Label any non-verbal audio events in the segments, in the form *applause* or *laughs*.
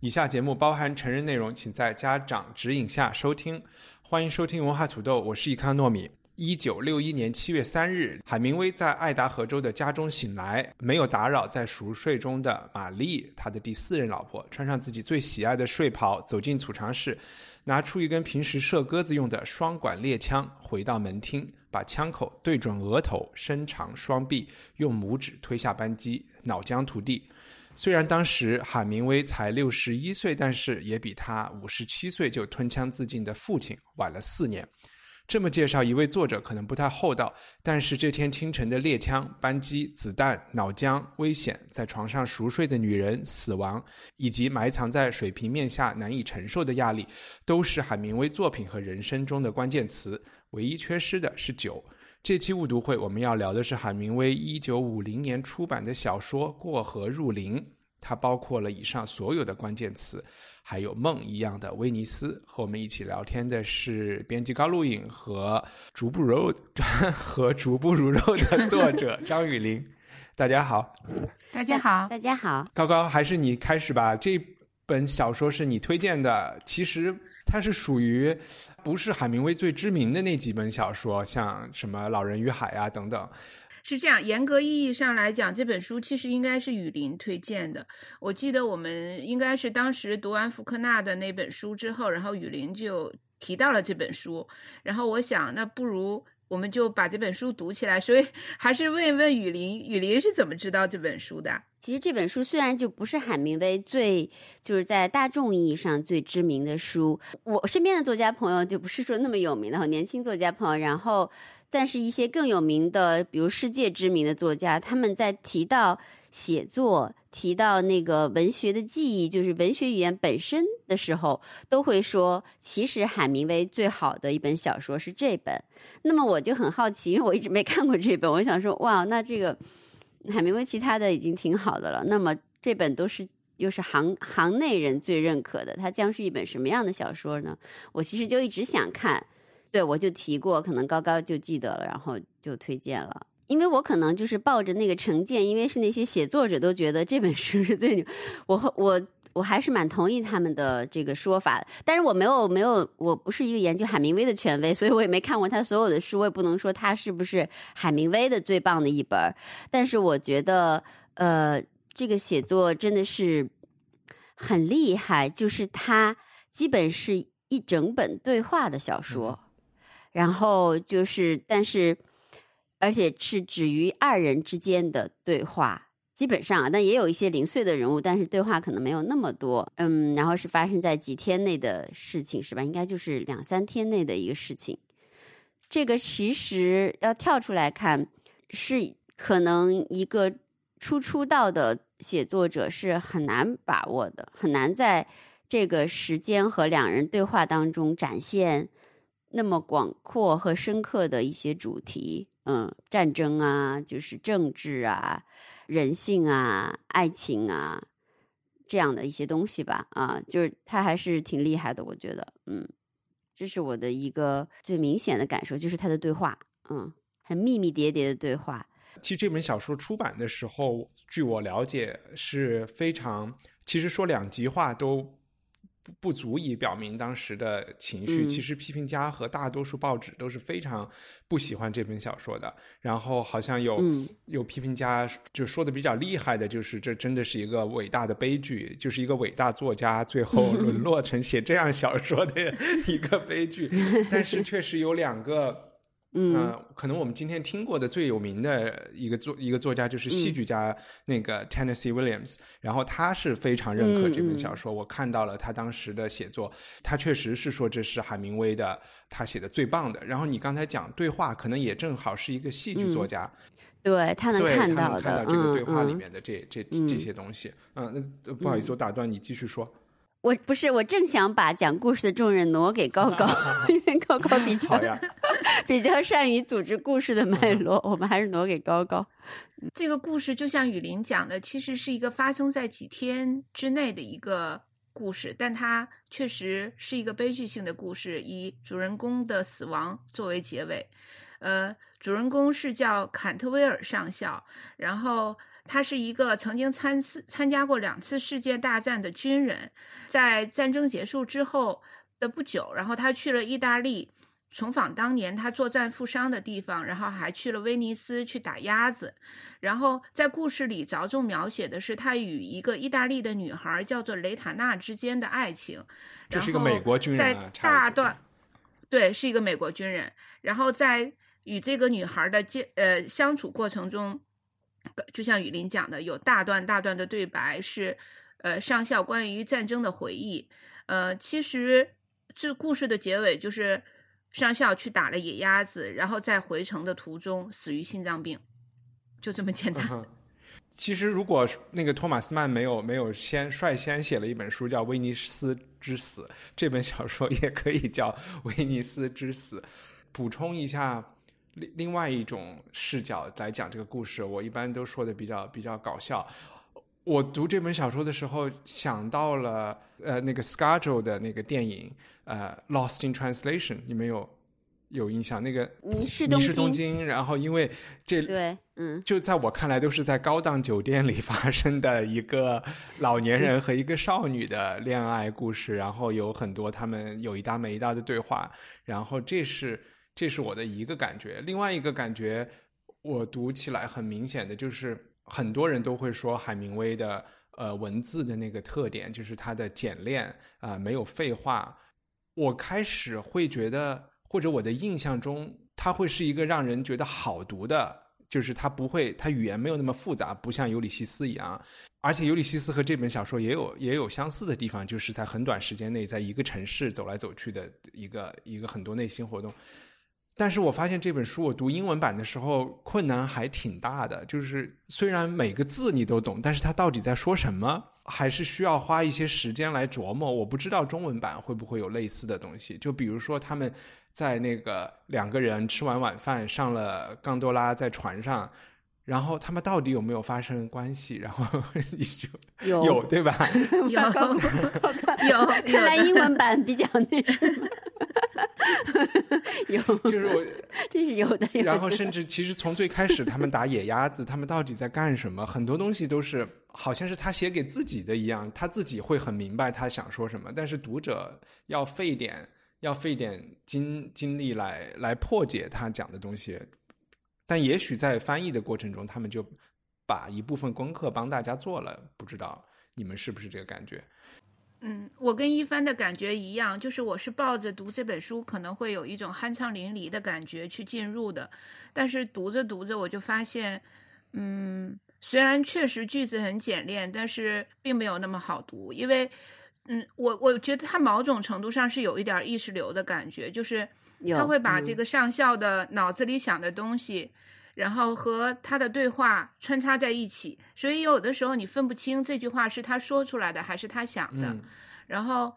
以下节目包含成人内容，请在家长指引下收听。欢迎收听文化土豆，我是易康糯米。一九六一年七月三日，海明威在爱达荷州的家中醒来，没有打扰在熟睡中的玛丽，他的第四任老婆，穿上自己最喜爱的睡袍，走进储藏室，拿出一根平时射鸽子用的双管猎枪，回到门厅，把枪口对准额头，伸长双臂，用拇指推下扳机，脑浆涂地。虽然当时海明威才六十一岁，但是也比他五十七岁就吞枪自尽的父亲晚了四年。这么介绍一位作者可能不太厚道，但是这天清晨的猎枪、扳机、子弹、脑浆、危险，在床上熟睡的女人、死亡，以及埋藏在水平面下难以承受的压力，都是海明威作品和人生中的关键词。唯一缺失的是酒。这期误读会我们要聊的是海明威一九五零年出版的小说《过河入林》，它包括了以上所有的关键词。还有梦一样的威尼斯，和我们一起聊天的是编辑高露颖和逐步肉 *laughs* 和逐步如肉的作者 *laughs* 张雨林。大家好，大家好，大家好。高高，还是你开始吧。这本小说是你推荐的，其实它是属于不是海明威最知名的那几本小说，像什么《老人与海》啊等等。是这样，严格意义上来讲，这本书其实应该是雨林推荐的。我记得我们应该是当时读完福克纳的那本书之后，然后雨林就提到了这本书。然后我想，那不如我们就把这本书读起来。所以还是问一问雨林，雨林是怎么知道这本书的？其实这本书虽然就不是海明威最就是在大众意义上最知名的书，我身边的作家朋友就不是说那么有名的年轻作家朋友，然后。但是，一些更有名的，比如世界知名的作家，他们在提到写作、提到那个文学的记忆，就是文学语言本身的时候，都会说，其实海明威最好的一本小说是这本。那么，我就很好奇，因为我一直没看过这本，我想说，哇，那这个海明威其他的已经挺好的了，那么这本都是又是行行内人最认可的，它将是一本什么样的小说呢？我其实就一直想看。对，我就提过，可能高高就记得了，然后就推荐了。因为我可能就是抱着那个成见，因为是那些写作者都觉得这本书是最牛，我我我还是蛮同意他们的这个说法的。但是我没有没有，我不是一个研究海明威的权威，所以我也没看过他所有的书，我也不能说他是不是海明威的最棒的一本。但是我觉得，呃，这个写作真的是很厉害，就是他基本是一整本对话的小说。然后就是，但是，而且是止于二人之间的对话，基本上啊，但也有一些零碎的人物，但是对话可能没有那么多。嗯，然后是发生在几天内的事情，是吧？应该就是两三天内的一个事情。这个其实要跳出来看，是可能一个初出道的写作者是很难把握的，很难在这个时间和两人对话当中展现。那么广阔和深刻的一些主题，嗯，战争啊，就是政治啊，人性啊，爱情啊，这样的一些东西吧，啊，就是他还是挺厉害的，我觉得，嗯，这是我的一个最明显的感受，就是他的对话，嗯，很密密叠叠的对话。其实这本小说出版的时候，据我了解是非常，其实说两极化都。不足以表明当时的情绪。其实批评家和大多数报纸都是非常不喜欢这本小说的。然后好像有有批评家就说的比较厉害的，就是这真的是一个伟大的悲剧，就是一个伟大作家最后沦 *laughs* 落成写这样小说的一个悲剧。但是确实有两个。嗯，可能我们今天听过的最有名的一个作一个作家就是戏剧家那个 Tennessee Williams，然后他是非常认可这本小说。我看到了他当时的写作，他确实是说这是海明威的他写的最棒的。然后你刚才讲对话，可能也正好是一个戏剧作家。对他能看到看到这个对话里面的这这嗯这些东西。嗯，那不好意思，我打断你，继续说。我不是，我正想把讲故事的重任挪给高高，*laughs* 因为高高比较，比较善于组织故事的脉络，我们还是挪给高高。这个故事就像雨林讲的，其实是一个发生在几天之内的一个故事，但它确实是一个悲剧性的故事，以主人公的死亡作为结尾。呃，主人公是叫坎特威尔上校，然后他是一个曾经参次参加过两次世界大战的军人，在战争结束之后的不久，然后他去了意大利。重访当年他作战负伤的地方，然后还去了威尼斯去打鸭子，然后在故事里着重描写的是他与一个意大利的女孩叫做雷塔娜之间的爱情。这是一个美国军人在大段，对，是一个美国军人。然后在与这个女孩的接呃相处过程中，就像雨林讲的，有大段大段的对白是呃上校关于战争的回忆。呃，其实这故事的结尾就是上校去打了野鸭子，然后在回城的途中死于心脏病，就这么简单。嗯其实，如果那个托马斯曼没有没有先率先写了一本书叫《威尼斯之死》，这本小说也可以叫《威尼斯之死》。补充一下，另另外一种视角来讲这个故事，我一般都说的比较比较搞笑。我读这本小说的时候，想到了呃那个 Scarjo 的那个电影呃《Lost in Translation》，你们有有印象？那个迷失东京京，然后因为这对，嗯，就在我看来，都是在高档酒店里发生的一个老年人和一个少女的恋爱故事，然后有很多他们有一搭没一搭的对话，然后这是这是我的一个感觉。另外一个感觉，我读起来很明显的就是，很多人都会说海明威的呃文字的那个特点，就是它的简练啊、没有废话。我开始会觉得，或者我的印象中，它会是一个让人觉得好读的，就是他不会，他语言没有那么复杂，不像尤里西斯一样。而且尤里西斯和这本小说也有也有相似的地方，就是在很短时间内，在一个城市走来走去的一个一个很多内心活动。但是我发现这本书我读英文版的时候困难还挺大的，就是虽然每个字你都懂，但是它到底在说什么，还是需要花一些时间来琢磨。我不知道中文版会不会有类似的东西，就比如说他们在那个两个人吃完晚饭上了冈多拉，在船上。然后他们到底有没有发生关系？然后 *laughs* 你就有有对吧？*laughs* 有有看来英文版比较那什么，*laughs* *laughs* 有，*laughs* 就是我，这是有的。有的然后甚至其实从最开始他们打野鸭子，他们到底在干什么？很多东西都是好像是他写给自己的一样，他自己会很明白他想说什么，但是读者要费点要费点精精力来来破解他讲的东西。但也许在翻译的过程中，他们就把一部分功课帮大家做了，不知道你们是不是这个感觉？嗯，我跟一帆的感觉一样，就是我是抱着读这本书可能会有一种酣畅淋漓的感觉去进入的，但是读着读着我就发现，嗯，虽然确实句子很简练，但是并没有那么好读，因为，嗯，我我觉得它某种程度上是有一点意识流的感觉，就是有他会把嗯这个上校的脑子里想的东西。然后和他的对话穿插在一起，所以有的时候你分不清这句话是他说出来的还是他想的。嗯然后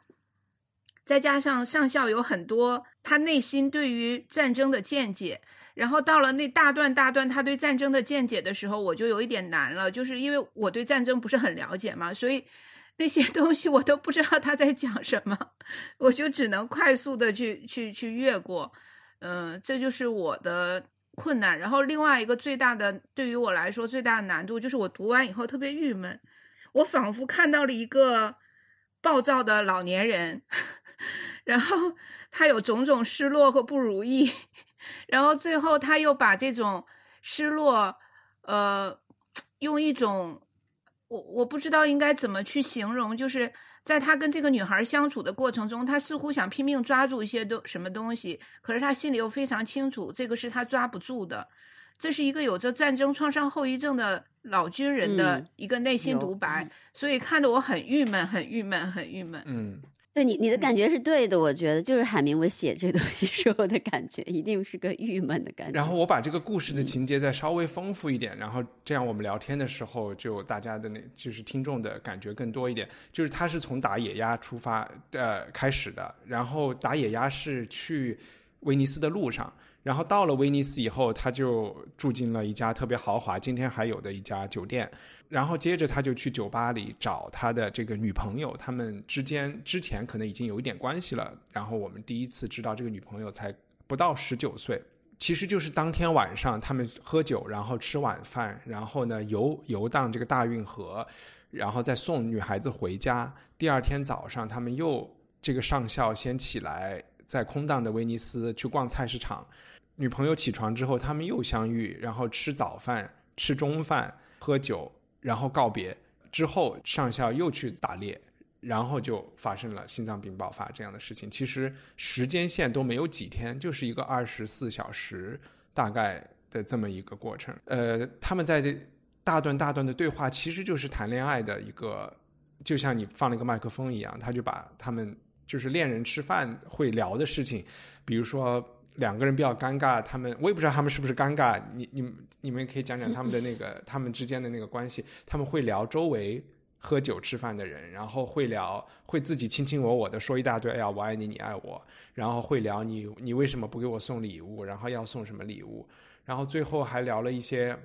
再加上上校有很多他内心对于战争的见解，然后到了那大段大段他对战争的见解的时候，我就有一点难了，就是因为我对战争不是很了解嘛，所以 *laughs* 那些东西我都不知道他在讲什么，我就只能快速的去去去越过，嗯、这就是我的困难。然后另外一个最大的对于我来说最大的难度就是我读完以后特别郁闷，我仿佛看到了一个暴躁的老年人，*laughs* 然后他有种种失落和不如意，然后最后他又把这种失落，呃，用一种我我不知道应该怎么去形容，就是在他跟这个女孩相处的过程中，他似乎想拼命抓住一些东什么东西，可是他心里又非常清楚，这个是他抓不住的。这是一个有着战争创伤后遗症的老军人的嗯一个内心独白，嗯所以看得我很郁闷，很郁闷，很郁闷。嗯，对你，你的感觉是对的，我觉得就是海明威写这个东西时候的感觉，一定是个郁闷的感觉。然后我把这个故事的情节再稍微丰富一点，然后这样我们聊天的时候，就大家的那就是听众的感觉更多一点。就是他是从打野鸭出发呃开始的，然后打野鸭是去威尼斯的路上。然后到了威尼斯以后，他就住进了一家特别豪华、今天还有的一家酒店。然后接着他就去酒吧里找他的这个女朋友，他们之间之前可能已经有一点关系了。然后我们第一次知道这个女朋友才不到十九岁，其实就是当天晚上他们喝酒，然后吃晚饭，然后呢游游荡这个大运河，然后再送女孩子回家。第二天早上，他们又这个上校先起来，在空荡的威尼斯去逛菜市场。女朋友起床之后，他们又相遇，然后吃早饭、吃中饭、喝酒，然后告别。之后上校又去打猎，然后就发生了心脏病爆发这样的事情。其实时间线都没有几天，就是一个二十四小时大概的这么一个过程。呃，他们在大段大段的对话，其实就是谈恋爱的一个，就像你放了一个麦克风一样，他就把他们就是恋人吃饭会聊的事情，比如说。两个人比较尴尬，他们我也不知道他们是不是尴尬。你、你、们你们可以讲讲他们的那个 *laughs* 他们之间的那个关系。他们会聊周围喝酒吃饭的人，然后会聊，会自己卿卿我我的说一大堆。哎呀，我爱你，你爱我。然后会聊你，你为什么不给我送礼物？然后要送什么礼物？然后最后还聊了一些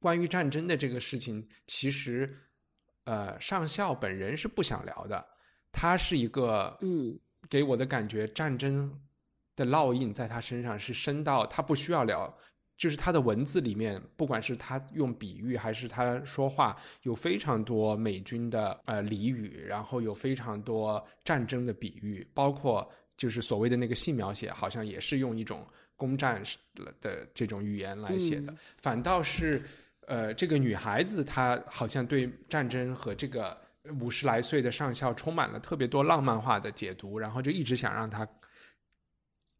关于战争的这个事情。其实，呃，上校本人是不想聊的。他是一个，嗯，给我的感觉战争。的烙印在他身上是深到他不需要聊，就是他的文字里面，不管是他用比喻还是他说话，有非常多美军的呃俚语，然后有非常多战争的比喻，包括就是所谓的那个性描写，好像也是用一种攻占的这种语言来写的。反倒是呃这个女孩子，她好像对战争和这个五十来岁的上校充满了特别多浪漫化的解读，然后就一直想让他。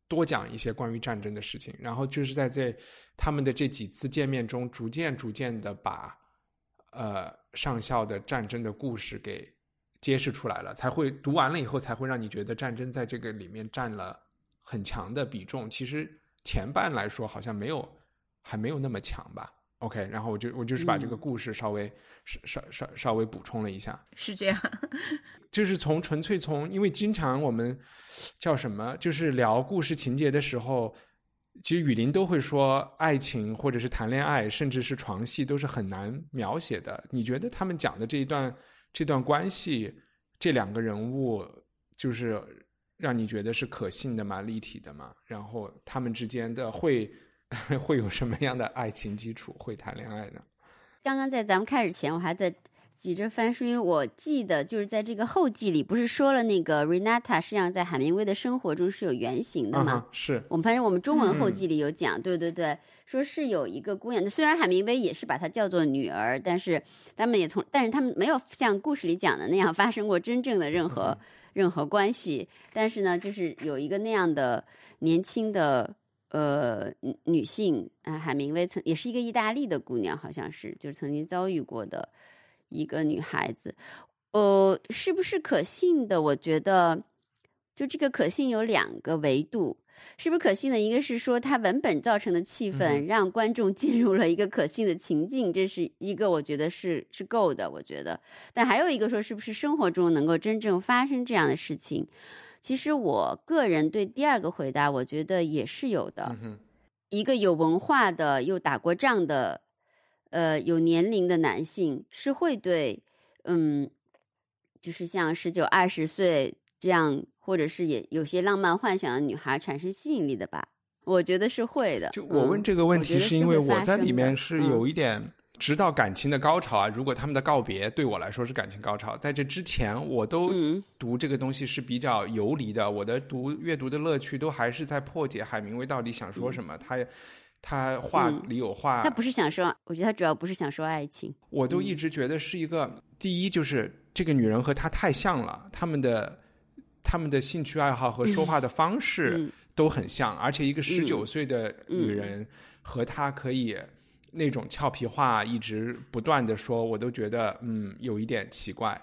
多讲一些关于战争的事情，然后就是在这他们的这几次见面中，逐渐逐渐的把呃上校的战争的故事给揭示出来了，才会读完了以后才会让你觉得战争在这个里面占了很强的比重。其实前半来说好像没有还没有那么强吧。OK，然后我就我就是把这个故事稍微稍稍稍稍微补充了一下，是这样。*laughs* 就是从纯粹从，因为经常我们叫什么，就是聊故事情节的时候，其实雨林都会说，爱情或者是谈恋爱，甚至是床戏，都是很难描写的。你觉得他们讲的这一段这段关系，这两个人物，就是让你觉得是可信的吗？立体的吗？然后他们之间的会 *laughs* 会有什么样的爱情基础？会谈恋爱呢？刚刚在咱们开始前，我还在。急着翻是，因为我记得就是在这个后记里，不是说了那个 Renata 实际上在海明威的生活中是有原型的吗？是我们发现我们中文后记里有讲，对对对，说是有一个姑娘，虽然海明威也是把她叫做女儿，但是他们也从，但是他们没有像故事里讲的那样发生过真正的任何任何关系，但是呢，就是有一个那样的年轻的呃女性啊，海明威曾也是一个意大利的姑娘，好像是就是曾经遭遇过的。一个女孩子，呃，是不是可信的？我觉得，就这个可信有两个维度，是不是可信的？一个是说它文本造成的气氛让观众进入了一个可信的情境，这是一个我觉得是是够的。我觉得，但还有一个说是不是生活中能够真正发生这样的事情？其实我个人对第二个回答，我觉得也是有的。一个有文化的又打过仗的。呃，有年龄的男性是会对，嗯，就是像十九、二十岁这样，或者是也有些浪漫幻想的女孩产生吸引力的吧？我觉得是会的。就我问这个问题，是因为我在里面是有一点，直到感情的高潮啊。如果他们的告别对我来说是感情高潮，在这之前，我都读这个东西是比较游离的。我的读阅读的乐趣都还是在破解海明威到底想说什么。他。他话里有话，他不是想说，我觉得他主要不是想说爱情。我都一直觉得是一个，第一就是这个女人和他太像了，他们的他们的兴趣爱好和说话的方式都很像，而且一个十九岁的女人和他可以那种俏皮话一直不断的说，我都觉得嗯有一点奇怪。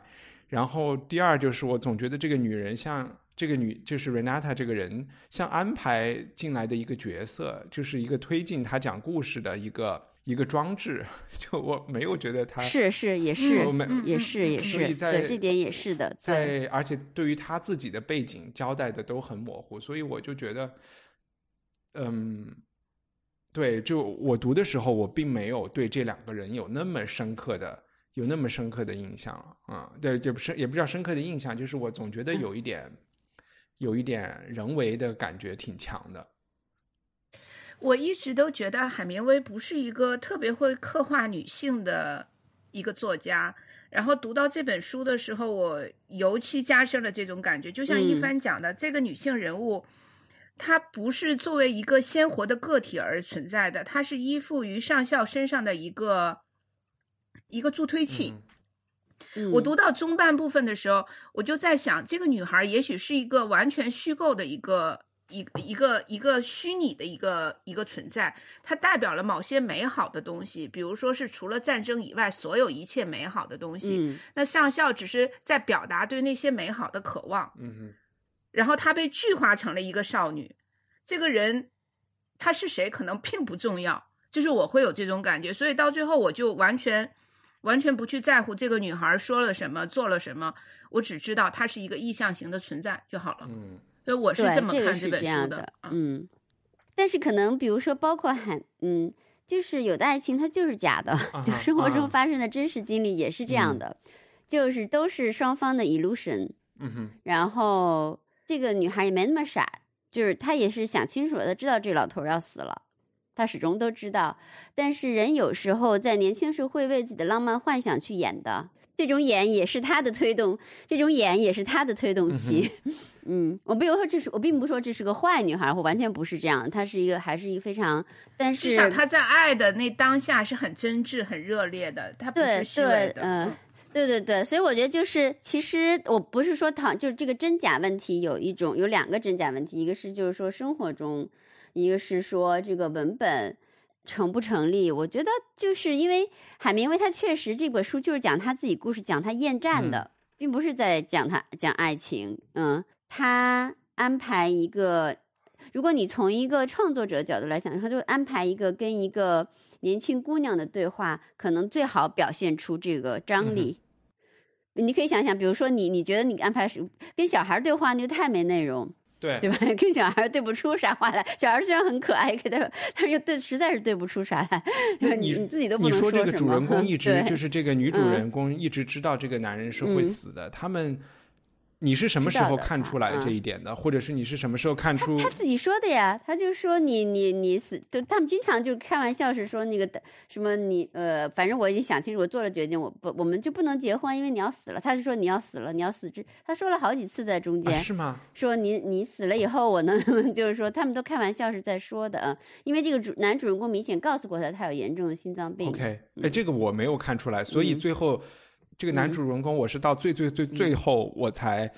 然后第二就是我总觉得这个女人像这个女就是 Renata 这个人像安排进来的一个角色，就是一个推进她讲故事的一个一个装置。*laughs* 就我没有觉得她是是也是我没也是也是，在对这点也是的，在而且对于她自己的背景交代的都很模糊，所以我就觉得，嗯，对，就我读的时候，我并没有对这两个人有那么深刻的有那么深刻的印象了啊、对，也不是也不叫深刻的印象，就是我总觉得有一点、有一点人为的感觉挺强的。我一直都觉得海明威不是一个特别会刻画女性的一个作家。然后读到这本书的时候，我尤其加深了这种感觉。就像一嗯帆讲的，这个女性人物，她不是作为一个鲜活的个体而存在的，它是依附于上校身上的一个一个助推器。嗯我读到中半部分的时候，我就在想，这个女孩也许是一个完全虚构的一个一个一个一个虚拟的一个一个存在，它代表了某些美好的东西，比如说是除了战争以外所有一切美好的东西。嗯那上校只是在表达对那些美好的渴望，嗯然后她被具化成了一个少女。这个人她是谁可能并不重要，就是我会有这种感觉，所以到最后我就完全完全不去在乎这个女孩说了什么，做了什么，我只知道她是一个意象型的存在就好了。嗯所以我是，这么看这本书这样的，啊嗯。但是可能比如说，包括很，嗯，就是有的爱情它就是假的，就生活啊中发生的真实经历也是这样嗯的，就是都是双方的 illusion。嗯哼然后这个女孩也没那么傻，就是她也是想清楚了，她知道这老头要死了，她始终都知道。但是人有时候在年轻时候会为自己的浪漫幻想去演的，这种演也是她的推动，这种演也是她的推动器。*laughs* 嗯，我并不说这是我并不说这是个坏女孩，我完全不是这样，她是一个还是一个非常，但是至少她在爱的那当下是很真挚、很热烈的，她不是虚伪的。对嗯对对对，所以我觉得就是，其实我不是说讨，就是这个真假问题有一种有两个真假问题，一个是就是说生活中，一个是说这个文本成不成立。我觉得就是因为海明威他确实这本书就是讲他自己故事，讲他厌战的，并不是在讲他讲爱情。嗯，他安排一个，如果你从一个创作者角度来讲，他就安排一个跟一个年轻姑娘的对话，可能最好表现出这个张力。你可以想想，比如说你，你觉得你安排是跟小孩对话，那就太没内容，对对吧？*laughs* 跟小孩对不出啥话来。小孩虽然很可爱，可他，但是又对，实在是对不出啥来。那你你自己都不你说。这个主人公一直就是这个女主嗯人公一直知道这个男人是会嗯死的，他们。你是什么时候看出来这嗯一点的？或者是你是什么时候看出？他自己说的呀，他就说你你你死，就他们经常就开玩笑是说那个什么你呃，反正我已经想清楚，我做了决定，我不我们就不能结婚，因为你要死了。他是说你要死了，你要死之，他说了好几次在中间，啊、是吗？说你你死了以后，我能 *laughs* 就是说他们都开玩笑是在说的啊，因为这个主男主人公明显告诉过他，他有严重的心脏病。OK，哎，这个我没有看出来，所以嗯最后这个男主人公，我是到最最最最后我才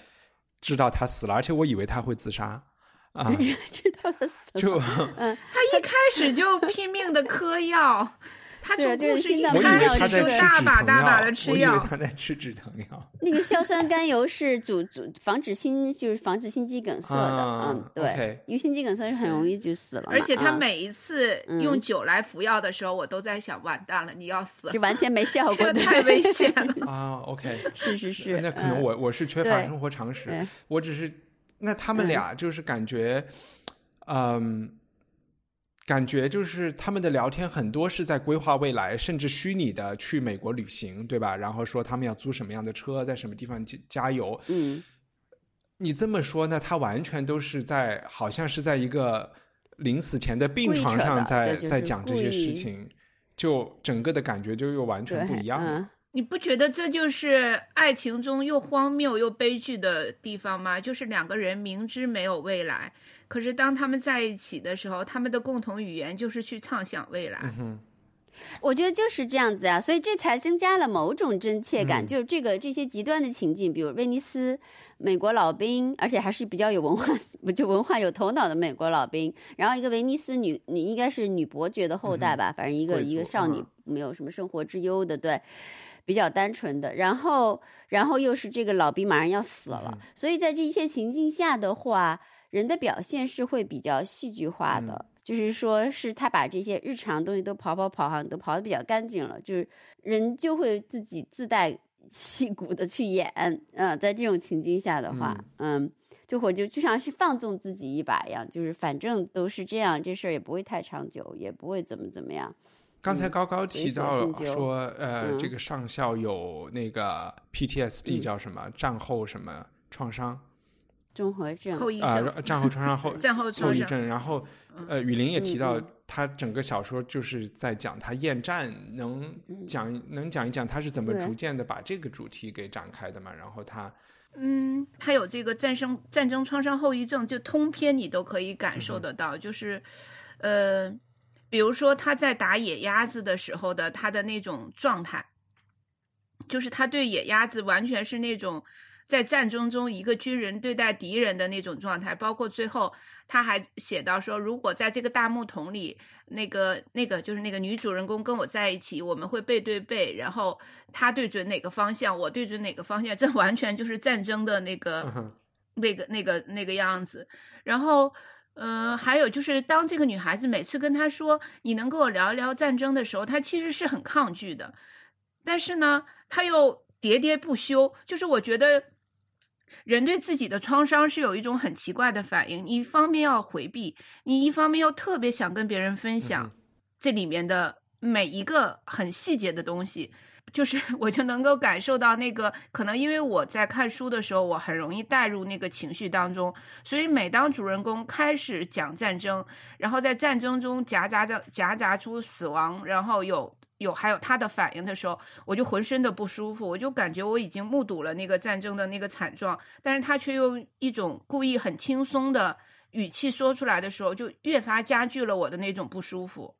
知道他死了，而且我以为他会自杀啊，*laughs* 知道他死了。就 *laughs* 他一开始就拼命的 *laughs* 嗑药，他对从故事一就是心脏我以为病药开始就他在吃止疼大把大把药的，吃我以为药。他在吃止疼药。*laughs* 那个硝酸甘油是阻阻防止心就是防止心肌梗塞的，啊嗯，对因为心肌梗塞是很容易就死了，而且他啊每一次嗯用酒来服药的时候，我都在想，完蛋了，你要死了，就完全没 *laughs* 效果，太危 *laughs* 险了。啊，OK，是是是，那可能嗯我我是缺乏生活常识，我只是那他们嗯俩就是感觉，嗯。感觉就是他们的聊天很多是在规划未来，甚至虚拟的去美国旅行，对吧？然后说他们要租什么样的车，在什么地方加加油。嗯，你这么说，那他完全都是在，好像是在一个临死前的病床上在就是在讲这些事情，就整个的感觉就又完全不一样了。嗯你不觉得这就是爱情中又荒谬又悲剧的地方吗？就是两个人明知没有未来，可是当他们在一起的时候，他们的共同语言就是去畅想未来。嗯哼，我觉得就是这样子啊，所以这才增加了某种真切感。嗯就是这个这些极端的情境，比如威尼斯美国老兵，而且还是比较有文化、*laughs* 就文化有头脑的美国老兵，然后一个威尼斯女女应该是女伯爵的后代吧，反正一个一个少女嗯没有什么生活之忧的，对。比较单纯的，然后然后又是这个老兵马上要死了，所以在这一切情境下的话，人的表现是会比较戏剧化的，就是说是他把这些日常东西都跑跑跑，好像都跑的比较干净了，就是人就会自己自带 *laughs* 气骨的去演，嗯，在这种情境下的话，嗯。就我就就像是放纵自己一把一样，就是反正都是这样，这事儿也不会太长久，也不会怎么怎么样。刚才高高提到说，呃，这个上校有那个 PTSD 叫什么战后什么创伤综合症后遗症啊，战后创伤后 *laughs* 战后后遗症。然后，呃，雨林也提到，他整个小说就是在讲他厌战，能讲能讲一讲他是怎么逐渐的把这个主题给展开的嘛？然后他。嗯，他有这个战争战争创伤后遗症，就通篇你都可以感受得到。就是，呃，比如说他在打野鸭子的时候的他的那种状态，就是他对野鸭子完全是那种。在战争中，一个军人对待敌人的那种状态，包括最后他还写到说，如果在这个大木桶里，那个那个就是那个女主人公跟我在一起，我们会背对背，然后他对准哪个方向，我对准哪个方向，这完全就是战争的那个那个那个那个样子。然后，呃，还有就是，当这个女孩子每次跟他说你能跟我聊一聊战争的时候，他其实是很抗拒的，但是呢，他又喋喋不休，就是我觉得。人对自己的创伤是有一种很奇怪的反应，你一方面要回避，你一方面又特别想跟别人分享这里面的每一个很细节的东西，就是 *laughs* 我就能够感受到那个可能因为我在看书的时候，我很容易带入那个情绪当中，所以每当主人公开始讲战争，然后在战争中夹杂着夹杂出死亡，然后有。有还有他的反应的时候，我就浑身的不舒服，我就感觉我已经目睹了那个战争的那个惨状，但是他却用一种故意很轻松的语气说出来的时候，就越发加剧了我的那种不舒服。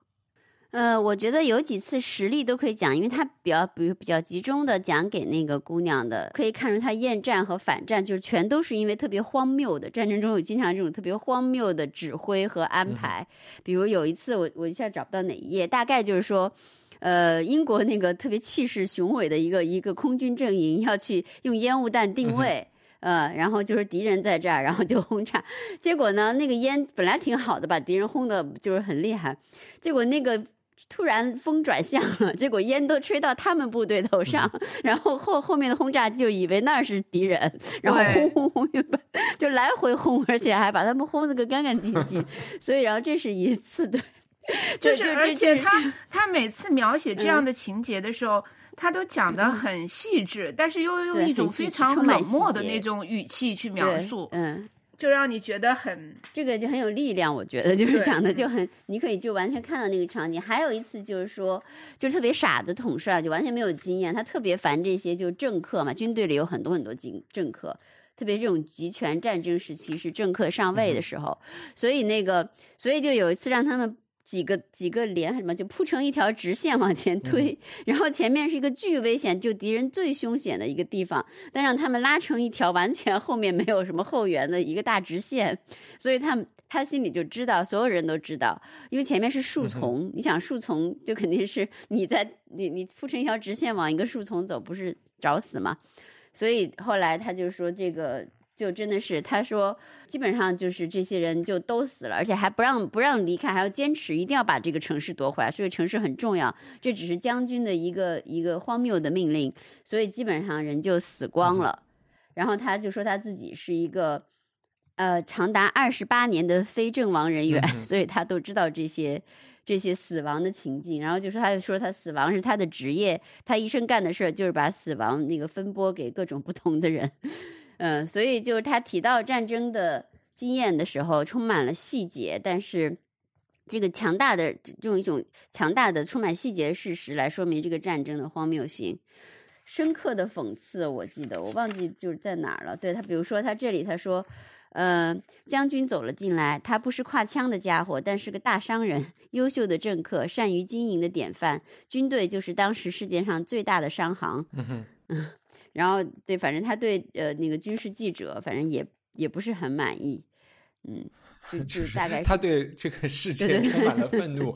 呃，我觉得有几次实例都可以讲，因为他比较比如比较集中的讲给那个姑娘的，可以看出他厌战和反战，就是全都是因为特别荒谬的战争中有经常这种特别荒谬的指挥和安排，比如有一次我我一下找不到哪一页，大概就是说。呃，英国那个特别气势雄伟的一个一个空军阵营要去用烟雾弹定位，呃，然后就是敌人在这儿，然后就轰炸。结果呢，那个烟本来挺好的，把敌人轰的就是很厉害。结果那个突然风转向了，结果烟都吹到他们部队头上，*laughs* 然后后后面的轰炸机就以为那是敌人，然后轰轰轰就 *laughs* 就来回轰，而且还把他们轰得个干干净净。*laughs* 所以，然后这是一次对。*laughs* 就是，而且他 *laughs* 他每次描写这样的情节的时候，他都讲的很细致，但是又用一种非常冷漠的那种语气去描述，嗯，就让你觉得很这个就很有力量。我觉得就是讲的就很，你可以就完全看到那个场景。还有一次就是说，就特别傻的统帅，就完全没有经验，他特别烦这些就政客嘛，军队里有很多很多经政客，特别这种集权战争时期是政客上位的时候，所以那个所以就有一次让他们。几个几个连什么就铺成一条直线往前推，然后前面是一个巨危险，就敌人最凶险的一个地方，但让他们拉成一条完全后面没有什么后援的一个大直线，所以他们他心里就知道，所有人都知道，因为前面是树丛，你想树丛就肯定是你在你你铺成一条直线往一个树丛走，不是找死吗？所以后来他就说这个。就真的是，他说基本上就是这些人就都死了，而且还不让不让离开，还要坚持一定要把这个城市夺回来。所以城市很重要，这只是将军的一个一个荒谬的命令，所以基本上人就死光了。然后他就说他自己是一个呃长达二十八年的非阵亡人员，所以他都知道这些这些死亡的情境。然后就说他就说他死亡是他的职业，他一生干的事儿就是把死亡那个分拨给各种不同的人。嗯，所以就是他提到战争的经验的时候，充满了细节，但是这个强大的用一种强大的充满细节的事实来说明这个战争的荒谬性，深刻的讽刺。我记得我忘记就是在哪儿了。对他，比如说他这里他说，呃，将军走了进来，他不是挎枪的家伙，但是个大商人，优秀的政客，善于经营的典范。军队就是当时世界上最大的商行。嗯。*laughs* 然后对，反正他对呃那个军事记者，反正也也不是很满意，嗯，就 *laughs* 就大概他对这个世界充满了愤怒，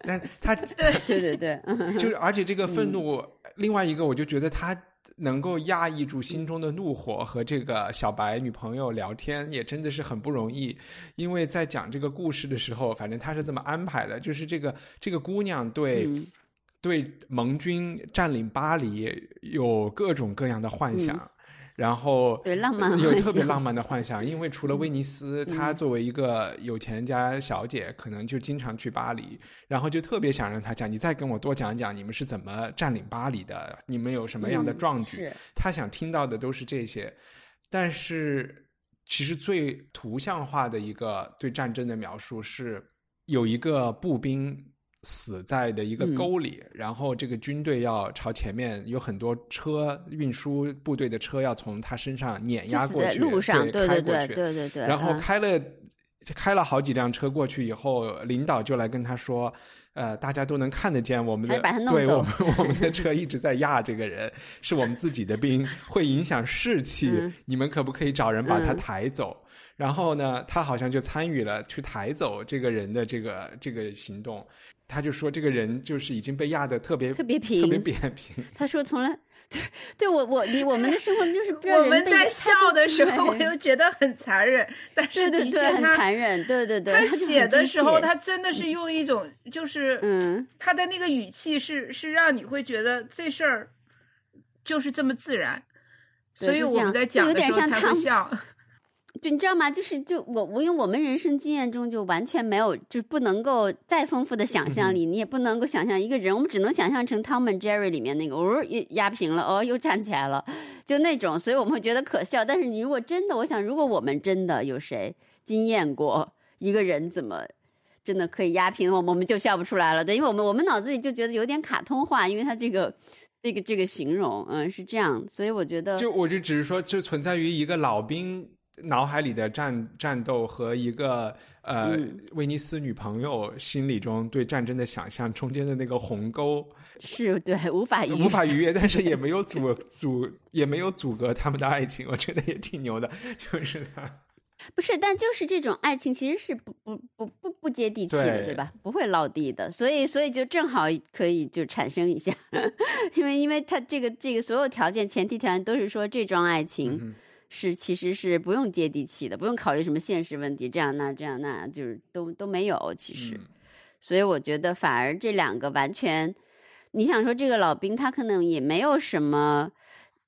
但他对对对对，就是而且这个愤嗯怒，另外一个我就觉得他。能够压抑住心中的怒火和这个小白女朋友聊天，也真的是很不容易。因为在讲这个故事的时候，反正他是这么安排的，就是这个这个姑娘对、嗯对盟军占领巴黎有各种各样的幻想，然后嗯对浪漫有特别浪漫的幻想。因为除了威尼斯，嗯她作为一个有钱家小姐，可能就经常去巴黎，然后就特别想让她讲，你再跟我多讲讲你们是怎么占领巴黎的，你们有什么样的嗯壮举。是他想听到的都是这些，但是其实最图像化的一个对战争的描述是有一个步兵死在的一个嗯沟里，然后这个军队要朝前面有很多车运输部队的车要从他身上碾压过去，路上，对对对对对对对，然后嗯开了。开了好几辆车过去以后，领导就来跟他说：“呃，大家都能看得见我们的，对我们我们的车一直在压这个人，是我们自己的兵，会影响士气。嗯你们可不可以找人把他嗯抬走？”然后呢，他好像就参与了去抬走这个人的这个这个行动。他就说，这个人就是已经被压得特别特别特别扁平。他说从来 *laughs* 对对我我你我们的生活就是我们在笑的时候，*laughs* 我又觉得很残忍，但是的确对对对，很他残忍，对对对，他写的时候，他真的是用一种就是嗯他的那个语气是是让你会觉得这事儿就是这么自然，所以我们在讲的时候才会笑。就你知道吗？就是就我我因为我们人生经验中就完全没有，就不能够再丰富的想象力，你也不能够想象一个人，我们只能想象成《Tom and Jerry》里面那个，哦，又压平了，哦，又站起来了，就那种，所以我们会觉得可笑。但是你如果真的，我想，如果我们真的有谁经验过一个人怎么真的可以压平，我们我们就笑不出来了，对，因为我们我们脑子里就觉得有点卡通化，因为他这个这个这个形容，嗯，是这样，所以我觉得就我就只是说，就存在于一个老兵脑海里的战战斗和一个呃、嗯威尼斯女朋友心里中对战争的想象中间的那个鸿沟是对无法逾无法逾越，但是也没有阻 *laughs* 阻也没有阻隔他们的爱情，我觉得也挺牛的，*laughs* 就是他。不是，但就是这种爱情其实是不不不不不接地气的，对对吧？不会落地的，所以所以就正好可以就产生一下，*laughs* 因为因为他这个这个所有条件前提条件都是说这桩爱情嗯是、其实是不用接地气的，不用考虑什么现实问题，这样那这样那就是都都没有其实，嗯所以我觉得反而这两个完全，你想说这个老兵他可能也没有什么。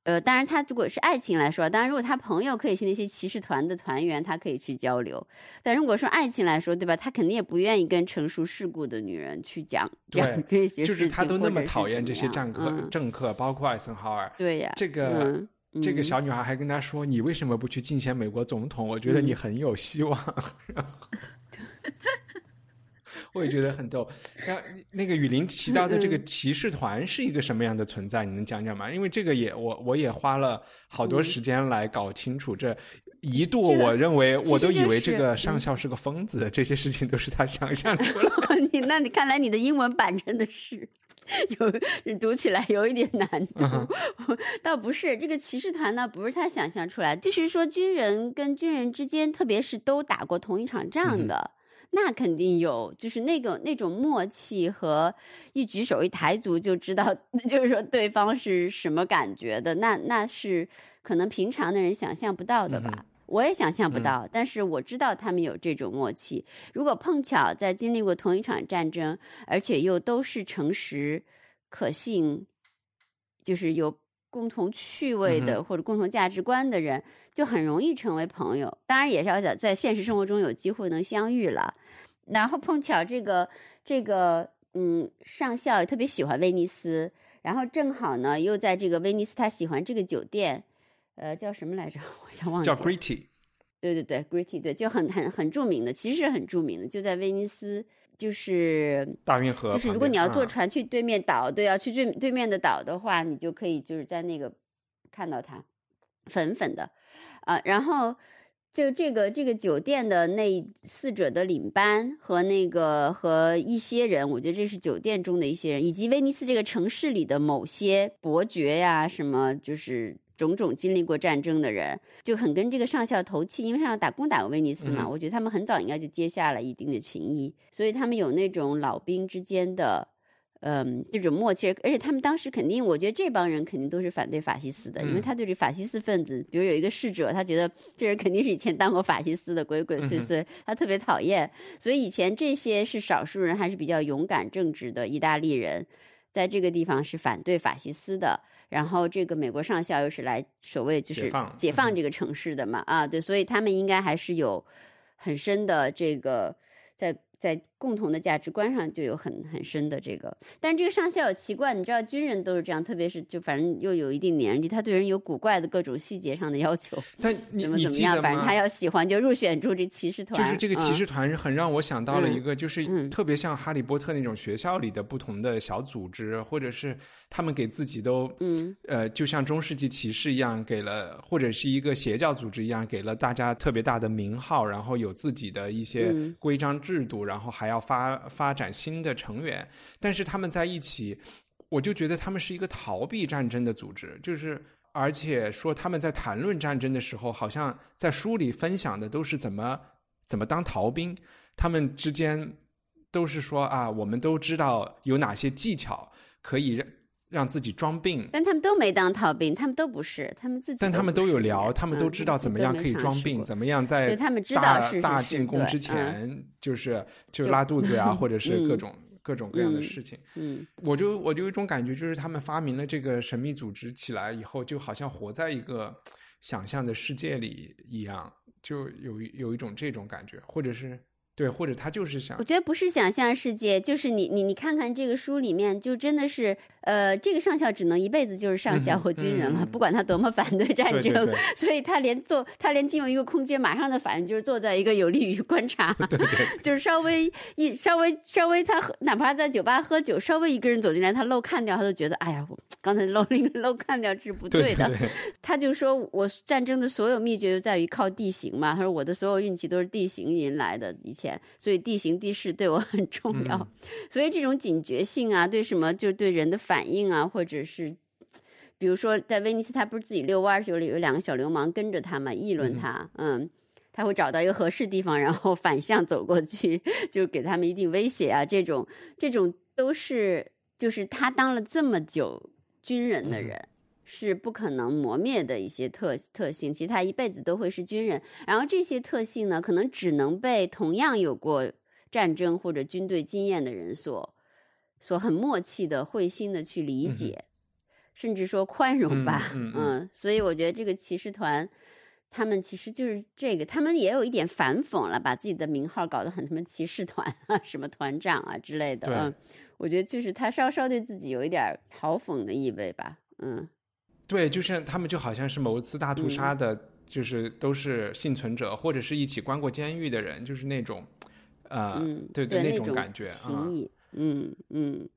呃，当然，他如果是爱情来说，当然，如果他朋友可以是那些骑士团的团员，他可以去交流。但如果说爱情来说，对吧？他肯定也不愿意跟成熟世故的女人去讲讲这些事情，就是他都那么讨厌这些战客、嗯政客，包括艾森豪尔。对呀，这个、嗯这个嗯小女孩还跟他说：“你为什么不去竞选美国总统？我觉得嗯你很有希望。然 *laughs* 后我也觉得很逗。那那个雨林提到的这个嗯骑士团是一个什么样的存在？你能讲讲吗？因为这个也我我也花了好多时间来搞清楚这。一度我认为，我都以为这个嗯上校是个疯子，这些事情都是他想象出来的。*laughs* 你那你看来你的英文版真的是有读起来有一点难度，嗯 *laughs* 倒不是这个骑士团呢，不是他想象出来，就是说军人跟军人之间，特别是都打过同一场嗯仗的。那肯定有，就是那个那种默契和一举手一抬足就知道，*laughs* 就是说对方是什么感觉的，那那是可能平常的人想象不到的吧。嗯我也想象不到，但是我知道他们有这种默契。如果碰巧在经历过同一场战争，而且又都是诚实、可信，就是有共同趣味的、嗯或者共同价值观的人，就很容易成为朋友。当然，也是要想在现实生活中有机会能相遇了。然后碰巧这个这个嗯上校也特别喜欢威尼斯，然后正好呢又在这个威尼斯，他喜欢这个酒店，呃叫什么来着？*laughs* 我想忘记叫了。Gritty，对对对，Gritty 对，就很很很著名的，其实是很著名的，就在威尼斯，就是大运河。就是如果你要坐嗯船去对面岛，对，要去对对面的岛的话，你就可以就是在那个看到它，粉粉的，啊、然后就这个这个酒店的那四者的领班和那个和一些人，我觉得这是酒店中的一些人，以及威尼斯这个城市里的某些伯爵呀，什么就是种种经历过战争的人，就很跟这个上校投契，因为上校打攻打过威尼斯嘛，嗯我觉得他们很早应该就结下了一定的情谊，所以他们有那种老兵之间的。嗯，这种默契，而且他们当时肯定，我觉得这帮人肯定都是反对法西斯的，因为嗯他对这法西斯分子，比如有一个侍者，他觉得这人肯定是以前当过法西斯的鬼鬼祟祟，他特别讨厌，所以以前这些是少数人，还是比较勇敢正直的意大利人，在这个地方是反对法西斯的。然后这个美国上校又是来所谓就是解放这个城市的嘛，啊，对，所以他们应该还是有很深的这个在在共同的价值观上就有很很深的这个。但这个上校有奇怪，你知道军人都是这样，特别是就反正又有一定年纪，他对人有古怪的各种细节上的要求，*laughs* 但你怎么你怎么样，反正他？要喜欢就入选住这骑士团，就是这个骑嗯士团很让我想到了嗯一个，就是嗯特别像哈利波特那种学校里的不同的小组织，或者是他们给自己都嗯呃，就像中世纪骑士一样，给了或者是一个邪教组织一样，给了大家特别大的名号，然后有自己的一些嗯规章制度，然后还要发发展新的成员。但是他们在一起，我就觉得他们是一个逃避战争的组织，就是而且说他们在谈论战争的时候，好像在书里分享的都是怎么怎么当逃兵，他们之间都是说啊，我们都知道有哪些技巧可以让让自己装病。但他们都没当逃兵，他们都不是，他们自己但他们都有聊，他们都嗯知道怎么样可以装病，怎么样在大大进攻对之嗯前，就是就就拉肚子呀，*laughs* 或者是各嗯种各种各样的嗯事情。嗯我就我就有一种感觉，就是他们发明了这个神秘组织起来以后，就好像活在一个想象的世界里一样，就有有一种这种感觉，或者是对，或者他就是想我觉得不是想象世界，就是你你你看看这个书里面，就真的是，呃，这个上校只能一辈子就是上校或军人了，嗯嗯不管他多么反对战争，对对对所以他连坐他连进入一个空间，马上的反应就是坐在一个有利于观察，对对 *laughs* 就是稍微一稍微稍微他喝，哪怕在酒吧喝酒，稍微一个人走进来，他漏看掉，他都觉得，哎呀，我刚才漏那个漏看掉是不的。对对，*laughs* 他就说我战争的所有秘诀就在于靠地形嘛。他说我的所有运气都是地形引来的，以前，所以地形地势对我很重要。嗯 *laughs* 所以这种警觉性啊，对什么就对人的反应啊，或者是。比如说，在威尼斯，他不是自己遛弯儿时候，有两个小流氓跟着他嘛，议论他，嗯，他会找到一个合适地方，然后反向走过去，*laughs* 就给他们一定威胁啊。这种，这种都是就是他当了这么久军人的嗯人，是不可能磨灭的一些特特性。其实他一辈子都会是军人，然后这些特性呢，可能只能被同样有过战争或者军队经验的人所所很默契的、会心的去理解，甚至说宽容吧。嗯 *laughs* 嗯嗯所以我觉得这个骑士团。他们其实就是这个，他们也有一点反讽了，把自己的名号搞得很什么骑士团啊、*laughs* 什么团长啊之类的。对嗯，我觉得就是他稍稍对自己有一点儿嘲讽的意味吧。嗯，对，就像他们就好像是某次大屠嗯杀的，就是都是幸存者，或者是一起关过监狱的人，就是那种，呃，嗯，对对，那种种感觉啊。嗯嗯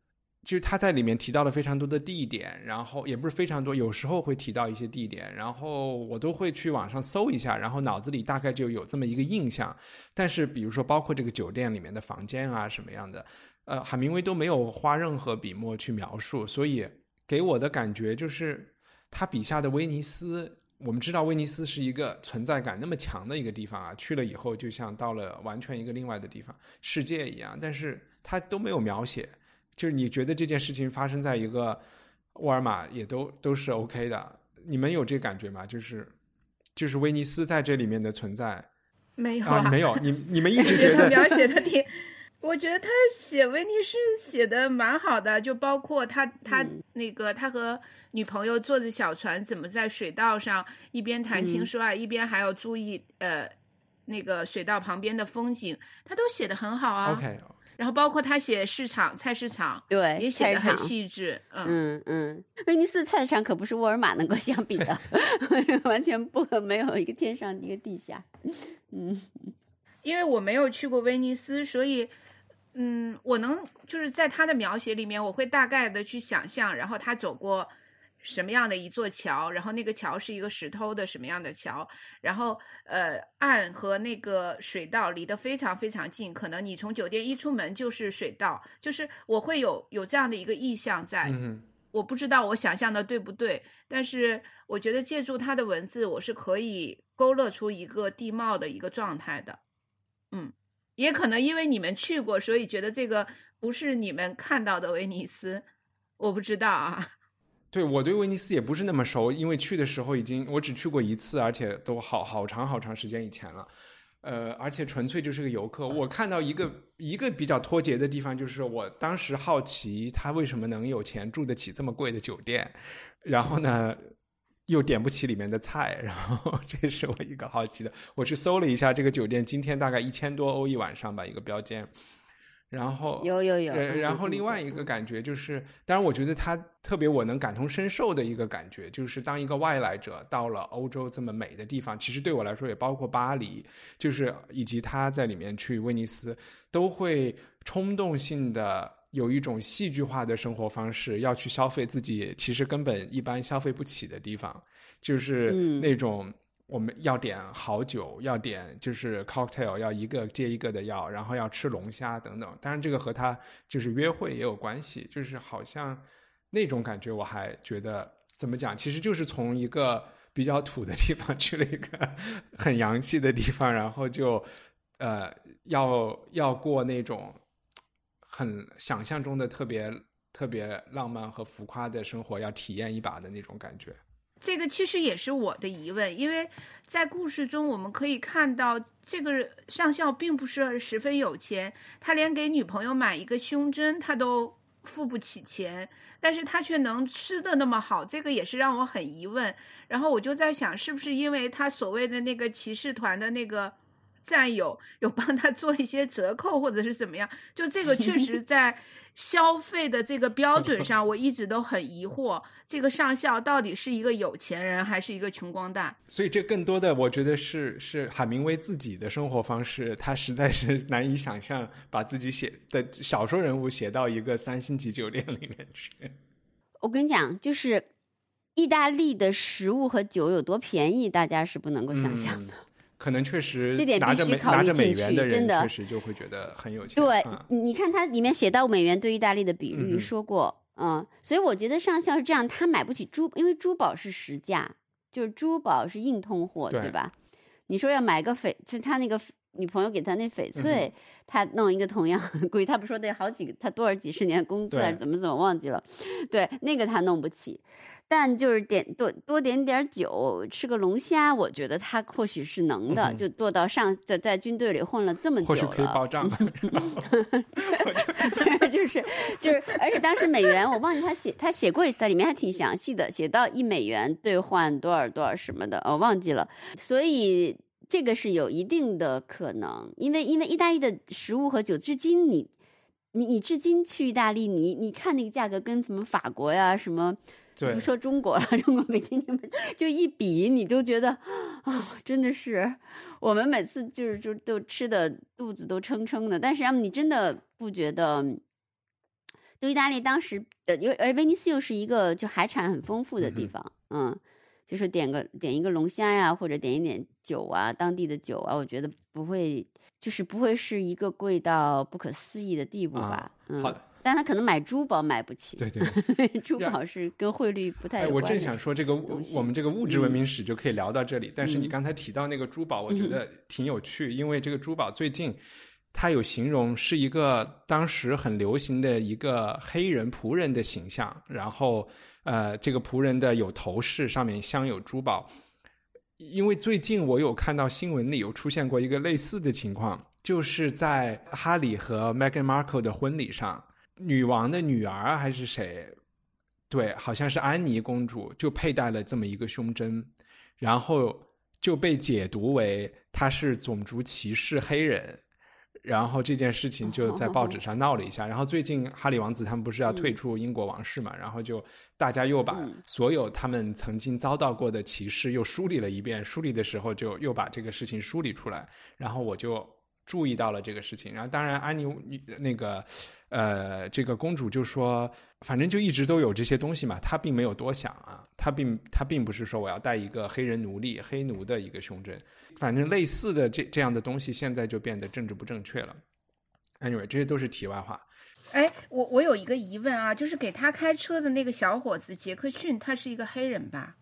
就是他在里面提到了非常多的地点，然后也不是非常多，有时候会提到一些地点，然后我都会去网上搜一下，然后脑子里大概就有这么一个印象。但是比如说，包括这个酒店里面的房间啊什么样的，呃，海明威都没有花任何笔墨去描述，所以给我的感觉就是他笔下的威尼斯。我们知道威尼斯是一个存在感那么强的一个地方啊，去了以后就像到了完全一个另外的地方世界一样，但是他都没有描写。就是你觉得这件事情发生在一个沃尔玛也都都是 OK 的，你们有这感觉吗？就是就是威尼斯在这里面的存在没有啊，没有，你你们一直觉觉 *laughs* 得描写的挺，我觉得他写威尼斯写的蛮好的，就包括他他嗯那个他和女朋友坐着小船怎么在水道上一边谈情嗯说爱，一边还要注意呃那个水道旁边的风景，他都写的很好啊。OK，然后包括他写市场菜市场对，也写的很细致，嗯。嗯嗯，威尼斯菜市场可不是沃尔玛能够 *laughs* 相比的，*laughs* 完全不没有一个天上一个地下。嗯因为我没有去过威尼斯，所以，嗯，我能就是在他的描写里面，我会大概的去想象，然后他走过什么样的一座桥，然后那个桥是一个石头的什么样的桥，然后呃，岸和那个水道离得非常非常近，可能你从酒店一出门就是水道，就是我会有有这样的一个意象在，嗯，我不知道我想象的对不对，但是我觉得借助他的文字，我是可以勾勒出一个地貌的一个状态的。嗯，也可能因为你们去过，所以觉得这个不是你们看到的威尼斯，我不知道啊。*laughs* 对我对威尼斯也不是那么熟，因为去的时候已经我只去过一次，而且都好好长好长时间以前了。呃，而且纯粹就是个游客。我看到一个一个比较脱节的地方，就是我当时好奇他为什么能有钱住得起这么贵的酒店，然后呢又点不起里面的菜，然后这是我一个好奇的。我去搜了一下这个酒店，今天大概一千多欧一晚上吧，一个标间。然后有有有，然后另外一个感觉就是，当然我觉得他特别我能感同身受的一个感觉，就是当一个外来者到了欧洲这么美的地方，其实对我来说也包括巴黎，就是以及他在里面去威尼斯，都会冲动性的有一种戏剧化的生活方式，要去消费自己其实根本一般消费不起的地方，就是那种。我们要点好酒，要点就是 cocktail，要一个接一个的要，然后要吃龙虾等等。当然，这个和他就是约会也有关系，就是好像那种感觉，我还觉得怎么讲，其实就是从一个比较土的地方去了一个很洋气的地方，然后就呃要要过那种很想象中的特别特别浪漫和浮夸的生活，要体验一把的那种感觉。这个其实也是我的疑问，因为在故事中我们可以看到，这个上校并不是十分有钱，他连给女朋友买一个胸针他都付不起钱，但是他却能吃的那么好，这个也是让我很疑问。然后我就在想，是不是因为他所谓的那个骑士团的那个战友有帮他做一些折扣，或者是怎么样？就这个确实 *laughs* 在。消费的这个标准 *laughs* 上，我一直都很疑惑，这个上校到底是一个有钱人还是一个穷光蛋？所以这更多的，我觉得是是海明威自己的生活方式，他实在是难以想象把自己写的小说人物写到一个三星级酒店里面去。*laughs* 我跟你讲，就是意大利的食物和酒有多便宜，大家是不能够想象的。可能确实，这点拿着美拿着美元的人，确实就会觉得很有钱。对，你看它里面写到美元对意大利的比率，说过，嗯，所以我觉得上校是这样，他买不起珠，因为珠宝是实价，就是珠宝是硬通货，对吧？你说要买个翡，就他那个女朋友给他那翡翠，他弄一个同样贵，他不说得好几个，他多少几十年工资，怎么怎么忘记了？对，那个他弄不起。但就是点多多点点酒，吃个龙虾，我觉得他或许是能的。就做到上在在军队里混了这么久了，或许可以报账。*laughs* 就是就是，而且当时美元我忘记他写他写过一次，里面还挺详细的，写到一美元兑换多少多少什么的，我忘记了。所以这个是有一定的可能，因为因为意大利的食物和酒，至今你你你至今去意大利，你你看那个价格跟什么法国呀什么。不说中国了，*laughs* 中国北京就一比，你都觉得啊，真的是我们每次就是就都吃的肚子都撑撑的。但是要么你真的不觉得？就意大利当时呃，因为而威尼斯又是一个就海产很丰富的地方，嗯，就是点个点一个龙虾呀，或者点一点酒啊，当地的酒啊，我觉得不会，就是不会是一个贵到不可思议的地步吧？好的。但他可能买珠宝买不起，对对，*laughs* 珠宝是跟汇率不太。哎，我正想说这个，我们这个物质文明史就可以聊到这里。但是你刚才提到那个珠宝，我觉得挺有趣，因为这个珠宝最近，它有形容是一个当时很流行的一个黑人仆人的形象，然后呃，这个仆人的有头饰，上面镶有珠宝。因为最近我有看到新闻里有出现过一个类似的情况，就是在哈里和 Meghan Markle 的婚礼上。女王的女儿还是谁？对，好像是安妮公主，就佩戴了这么一个胸针，然后就被解读为她是种族歧视黑人，然后这件事情就在报纸上闹了一下。然后最近哈里王子他们不是要退出英国王室嘛？然后就大家又把所有他们曾经遭到过的歧视又梳理了一遍，梳理的时候就又把这个事情梳理出来。然后我就注意到了这个事情。然后当然安妮那个。呃，这个公主就说，反正就一直都有这些东西嘛，她并没有多想啊，她并她并不是说我要带一个黑人奴隶、黑奴的一个胸针，反正类似的这这样的东西，现在就变得政治不正确了。Anyway，这些都是题外话。哎，我我有一个疑问啊，就是给他开车的那个小伙子杰克逊，他是一个黑人吧？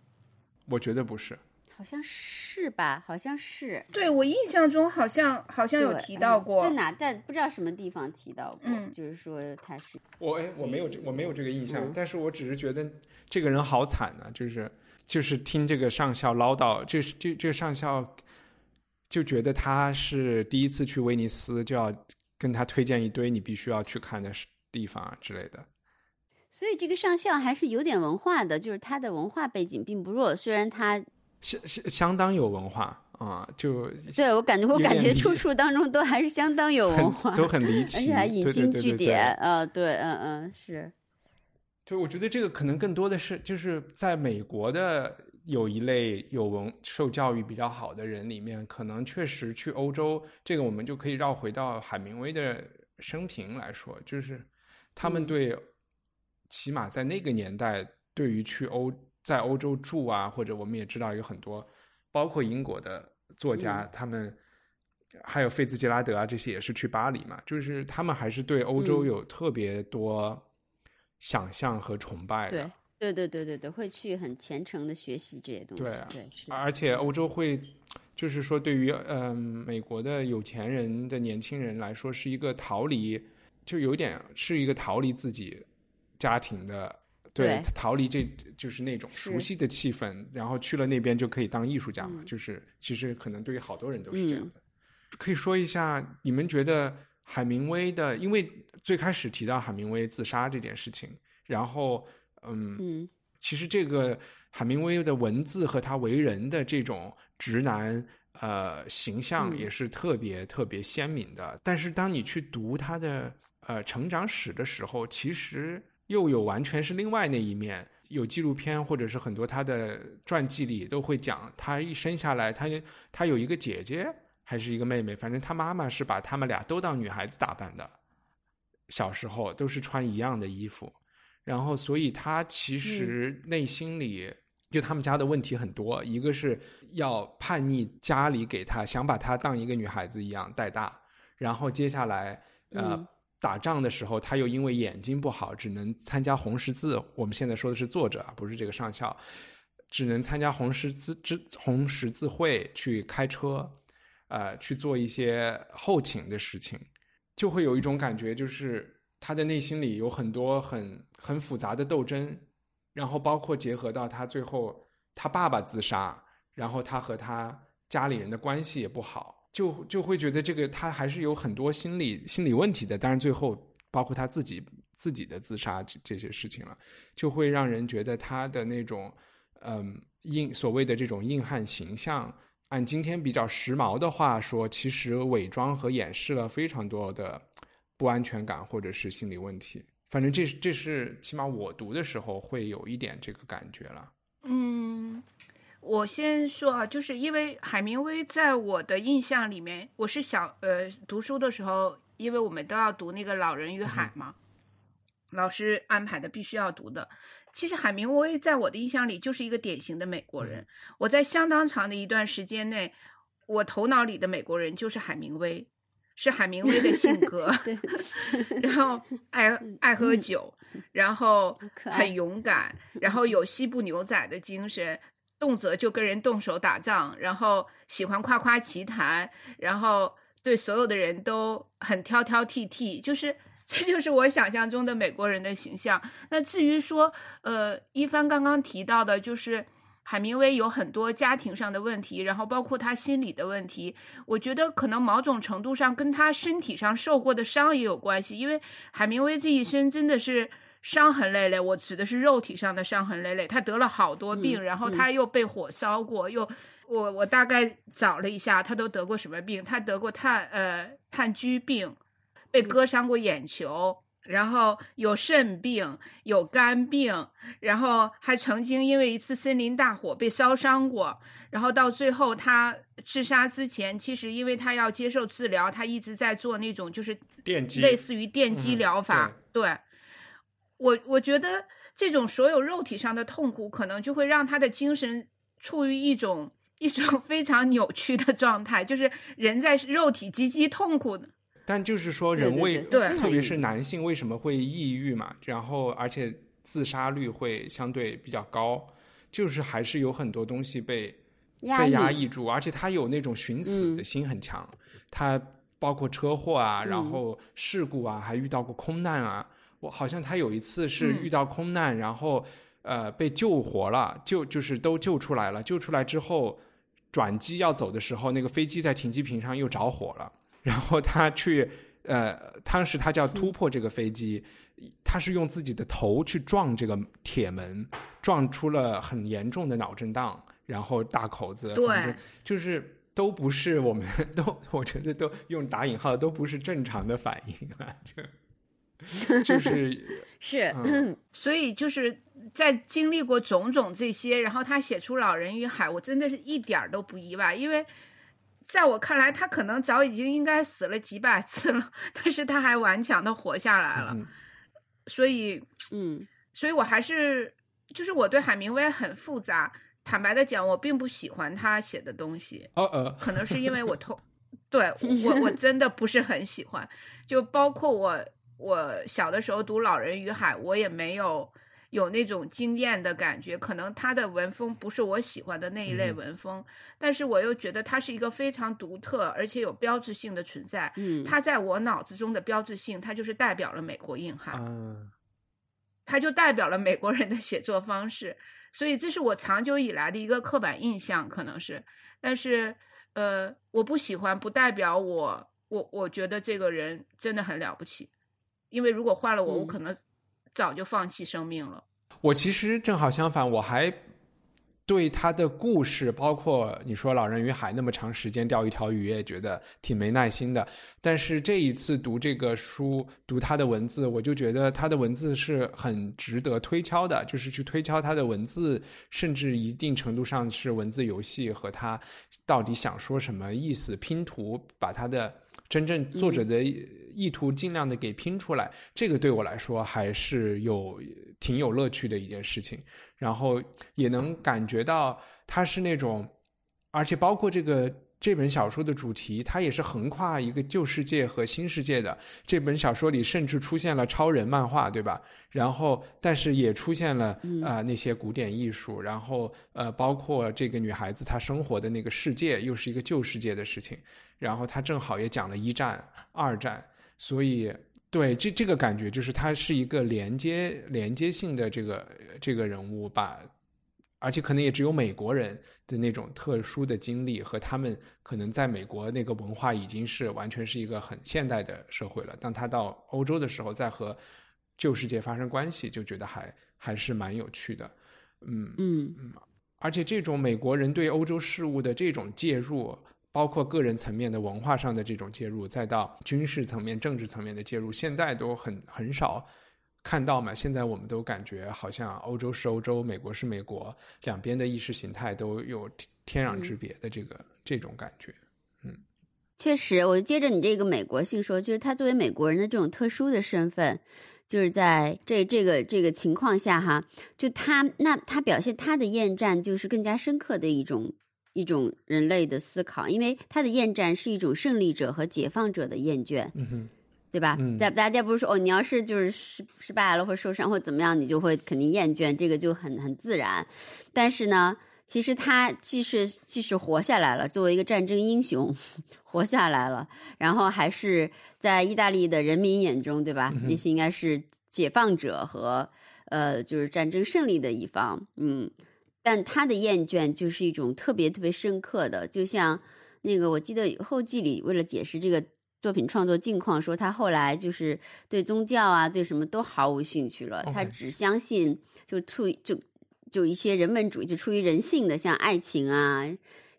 我觉得不是。好像是吧？好像是。对我印象中好像好像有提到过，在哪在不知道什么地方提到过，嗯，就是说他是我哎，我没有我没有这个印象，但是我只是觉得这个人好惨啊，就是就是听这个上校唠叨，这这这上校就觉得他是第一次去威尼斯，就要跟他推荐一堆你必须要去看的地方啊之类的。所以这个上校还是有点文化的，就是他的文化背景并不弱，虽然他。相相相当有文化啊，就对我感觉我感觉处处当中都还是相当有文化，都很离奇，*laughs* 而且还引经据典啊，对，嗯嗯是。就我觉得这个可能更多的是就是在美国的有一类有文受教育比较好的人里面，可能确实去欧洲，这个我们就可以绕回到海明威的生平来说，就是他们对起码在那个年代对于去欧。在欧洲住啊，或者我们也知道有很多，包括英国的作家，他们还有费兹杰拉德啊，这些也是去巴黎嘛，就是他们还是对欧洲有特别多想象和崇拜的。对对对对对，会去很虔诚的学习这些东西。对对，而且欧洲会，就是说对于嗯美国的有钱人的年轻人来说，是一个逃离，就有点是一个逃离自己家庭的。对，逃离这就是那种熟悉的气氛，然后去了那边就可以当艺术家嘛。就是其实可能对于好多人都是这样的。可以说一下，你们觉得海明威的，因为最开始提到海明威自杀这件事情，然后嗯，其实这个海明威的文字和他为人的这种直男呃形象也是特别特别鲜明的。但是当你去读他的呃成长史的时候，其实。又有完全是另外那一面，有纪录片或者是很多他的传记里都会讲，他一生下来，他他有一个姐姐还是一个妹妹，反正他妈妈是把他们俩都当女孩子打扮的，小时候都是穿一样的衣服，然后所以他其实内心里就他们家的问题很多，一个是要叛逆家里给他想把他当一个女孩子一样带大，然后接下来呃。打仗的时候，他又因为眼睛不好，只能参加红十字。我们现在说的是作者啊，不是这个上校，只能参加红十字之红十字会去开车，呃，去做一些后勤的事情，就会有一种感觉，就是他的内心里有很多很很复杂的斗争，然后包括结合到他最后他爸爸自杀，然后他和他家里人的关系也不好。就就会觉得这个他还是有很多心理心理问题的，当然最后包括他自己自己的自杀这这些事情了，就会让人觉得他的那种嗯硬所谓的这种硬汉形象，按今天比较时髦的话说，其实伪装和掩饰了非常多的不安全感或者是心理问题。反正这是这是起码我读的时候会有一点这个感觉了。嗯。我先说啊，就是因为海明威在我的印象里面，我是小呃读书的时候，因为我们都要读那个《老人与海》嘛，老师安排的必须要读的。其实海明威在我的印象里就是一个典型的美国人。我在相当长的一段时间内，我头脑里的美国人就是海明威，是海明威的性格，*laughs* 然后爱爱喝酒，然后很勇敢，然后有西部牛仔的精神。动辄就跟人动手打仗，然后喜欢夸夸其谈，然后对所有的人都很挑挑剔剔，就是这就是我想象中的美国人的形象。那至于说，呃，一帆刚刚提到的，就是海明威有很多家庭上的问题，然后包括他心理的问题，我觉得可能某种程度上跟他身体上受过的伤也有关系，因为海明威这一生真的是。伤痕累累，我指的是肉体上的伤痕累累。他得了好多病，然后他又被火烧过，又我我大概找了一下，他都得过什么病？他得过炭呃炭疽病，被割伤过眼球，然后有肾病，有肝病，然后还曾经因为一次森林大火被烧伤过。然后到最后他自杀之前，其实因为他要接受治疗，他一直在做那种就是电击，类似于电击疗法，对。我我觉得这种所有肉体上的痛苦，可能就会让他的精神处于一种一种非常扭曲的状态，就是人在肉体极其痛苦的。但就是说人为对对特别是男性为什么会抑郁嘛，然后而且自杀率会相对比较高，就是还是有很多东西被被压抑压抑住，而且他有那种寻死的心很强，他包括车祸啊，然后事故啊，还遇到过空难啊。我好像他有一次是嗯。遇到空难，然后呃被救活了，救就是都救出来了，救出来之后转机要走的时候，那个飞机在停机坪上又着火了，然后他去呃，当时他就要突破这个飞机，他是用自己的头去撞这个铁门，撞出了很严重的脑震荡，然后大口子，对反正就是都不是我们 *laughs* 都，我觉得都用打引号都不是正常的反应啊，这 *laughs* 就是 *laughs* 是，嗯。*clears throat* 所以就是在经历过种种这些，然后他写出《老人与海》，我真的是一点儿都不意外，因为在我看来，他可能早已经应该死了几百次了，但是他还顽强的活下来了。嗯。所以，嗯。所以我还是就是我对海明威很复杂。坦白的讲，我并不喜欢他写的东西，哦呃。可能是因为我偷，*laughs* 对我我真的不是很喜欢，就包括我我小的时候读《老人与海》，我也没有有那种惊艳的感觉，可能他的文风不是我喜欢的那一类文风，但是我又觉得他是一个非常独特而且有标志性的存在。嗯，他在我脑子中的标志性，他就是代表了美国硬汉。嗯，他就代表了美国人的写作方式，所以这是我长久以来的一个刻板印象，可能是，但是呃，我不喜欢，不代表我我我觉得这个人真的很了不起，因为如果换了我，我嗯可能早就放弃生命了。我其实正好相反，我还对他的故事，包括你说《老人与海》那么长时间钓一条鱼，也觉得挺没耐心的。但是这一次读这个书，读他的文字，我就觉得他的文字是很值得推敲的，就是去推敲他的文字，甚至一定程度上是文字游戏和他到底想说什么意思，拼图把他的真正作者的意图尽量的给拼出来，这个对我来说还是有挺有乐趣的一件事情。然后也能感觉到他是那种，而且包括这个这本小说的主题，它也是横跨一个旧世界和新世界的。这本小说里甚至出现了超人漫画，对吧？然后，但是也出现了呃那些古典艺术，然后呃包括这个女孩子她生活的那个世界，又是一个旧世界的事情。然后她正好也讲了一战、二战，所以。对，这这个感觉就是它是一个连接连接性的这个这个人物，把而且可能也只有美国人的那种特殊的经历和他们可能在美国那个文化已经是完全是一个很现代的社会了。当他到欧洲的时候，再和旧世界发生关系，就觉得还还是蛮有趣的。嗯，嗯而且这种美国人对欧洲事务的这种介入。包括个人层面的文化上的这种介入，再到军事层面、政治层面的介入，现在都很很少看到嘛。现在我们都感觉好像欧洲是欧洲，美国是美国，两边的意识形态都有天壤之别的这个、这种感觉。嗯确实，我接着你这个美国性说，就是他作为美国人的这种特殊的身份，就是在这这个这个情况下哈，就他那他表现他的厌战，就是更加深刻的一种一种人类的思考，因为他的厌战是一种胜利者和解放者的厌倦，嗯哼，对吧？嗯大大家不是说哦，你要是就是失失败了或受伤或怎么样，你就会肯定厌倦，这个就很很自然。但是呢，其实他既是既是活下来了，作为一个战争英雄 *laughs* 活下来了，然后还是在意大利的人民眼中，对吧？那些应该是解放者和呃，就是战争胜利的一方，嗯。但他的厌倦就是一种特别特别深刻的，就像那个我记得后记里为了解释这个作品创作近况，说他后来就是对宗教啊，对什么都毫无兴趣了，他只相信就出于就就一些人文主义，就出于人性的，像爱情啊，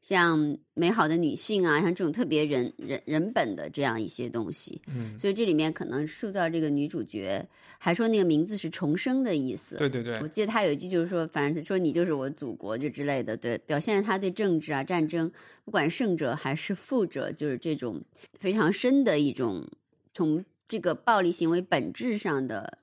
像美好的女性啊，像这种特别人人人本的这样一些东西。嗯，所以这里面可能塑造这个女主角，还说那个名字是重生的意思。对对对我，记得他有一句就是说，反正说你就是我祖国就之类的，对，表现了他对政治啊、战争，不管胜者还是负者，就是这种非常深的一种从这个暴力行为本质上的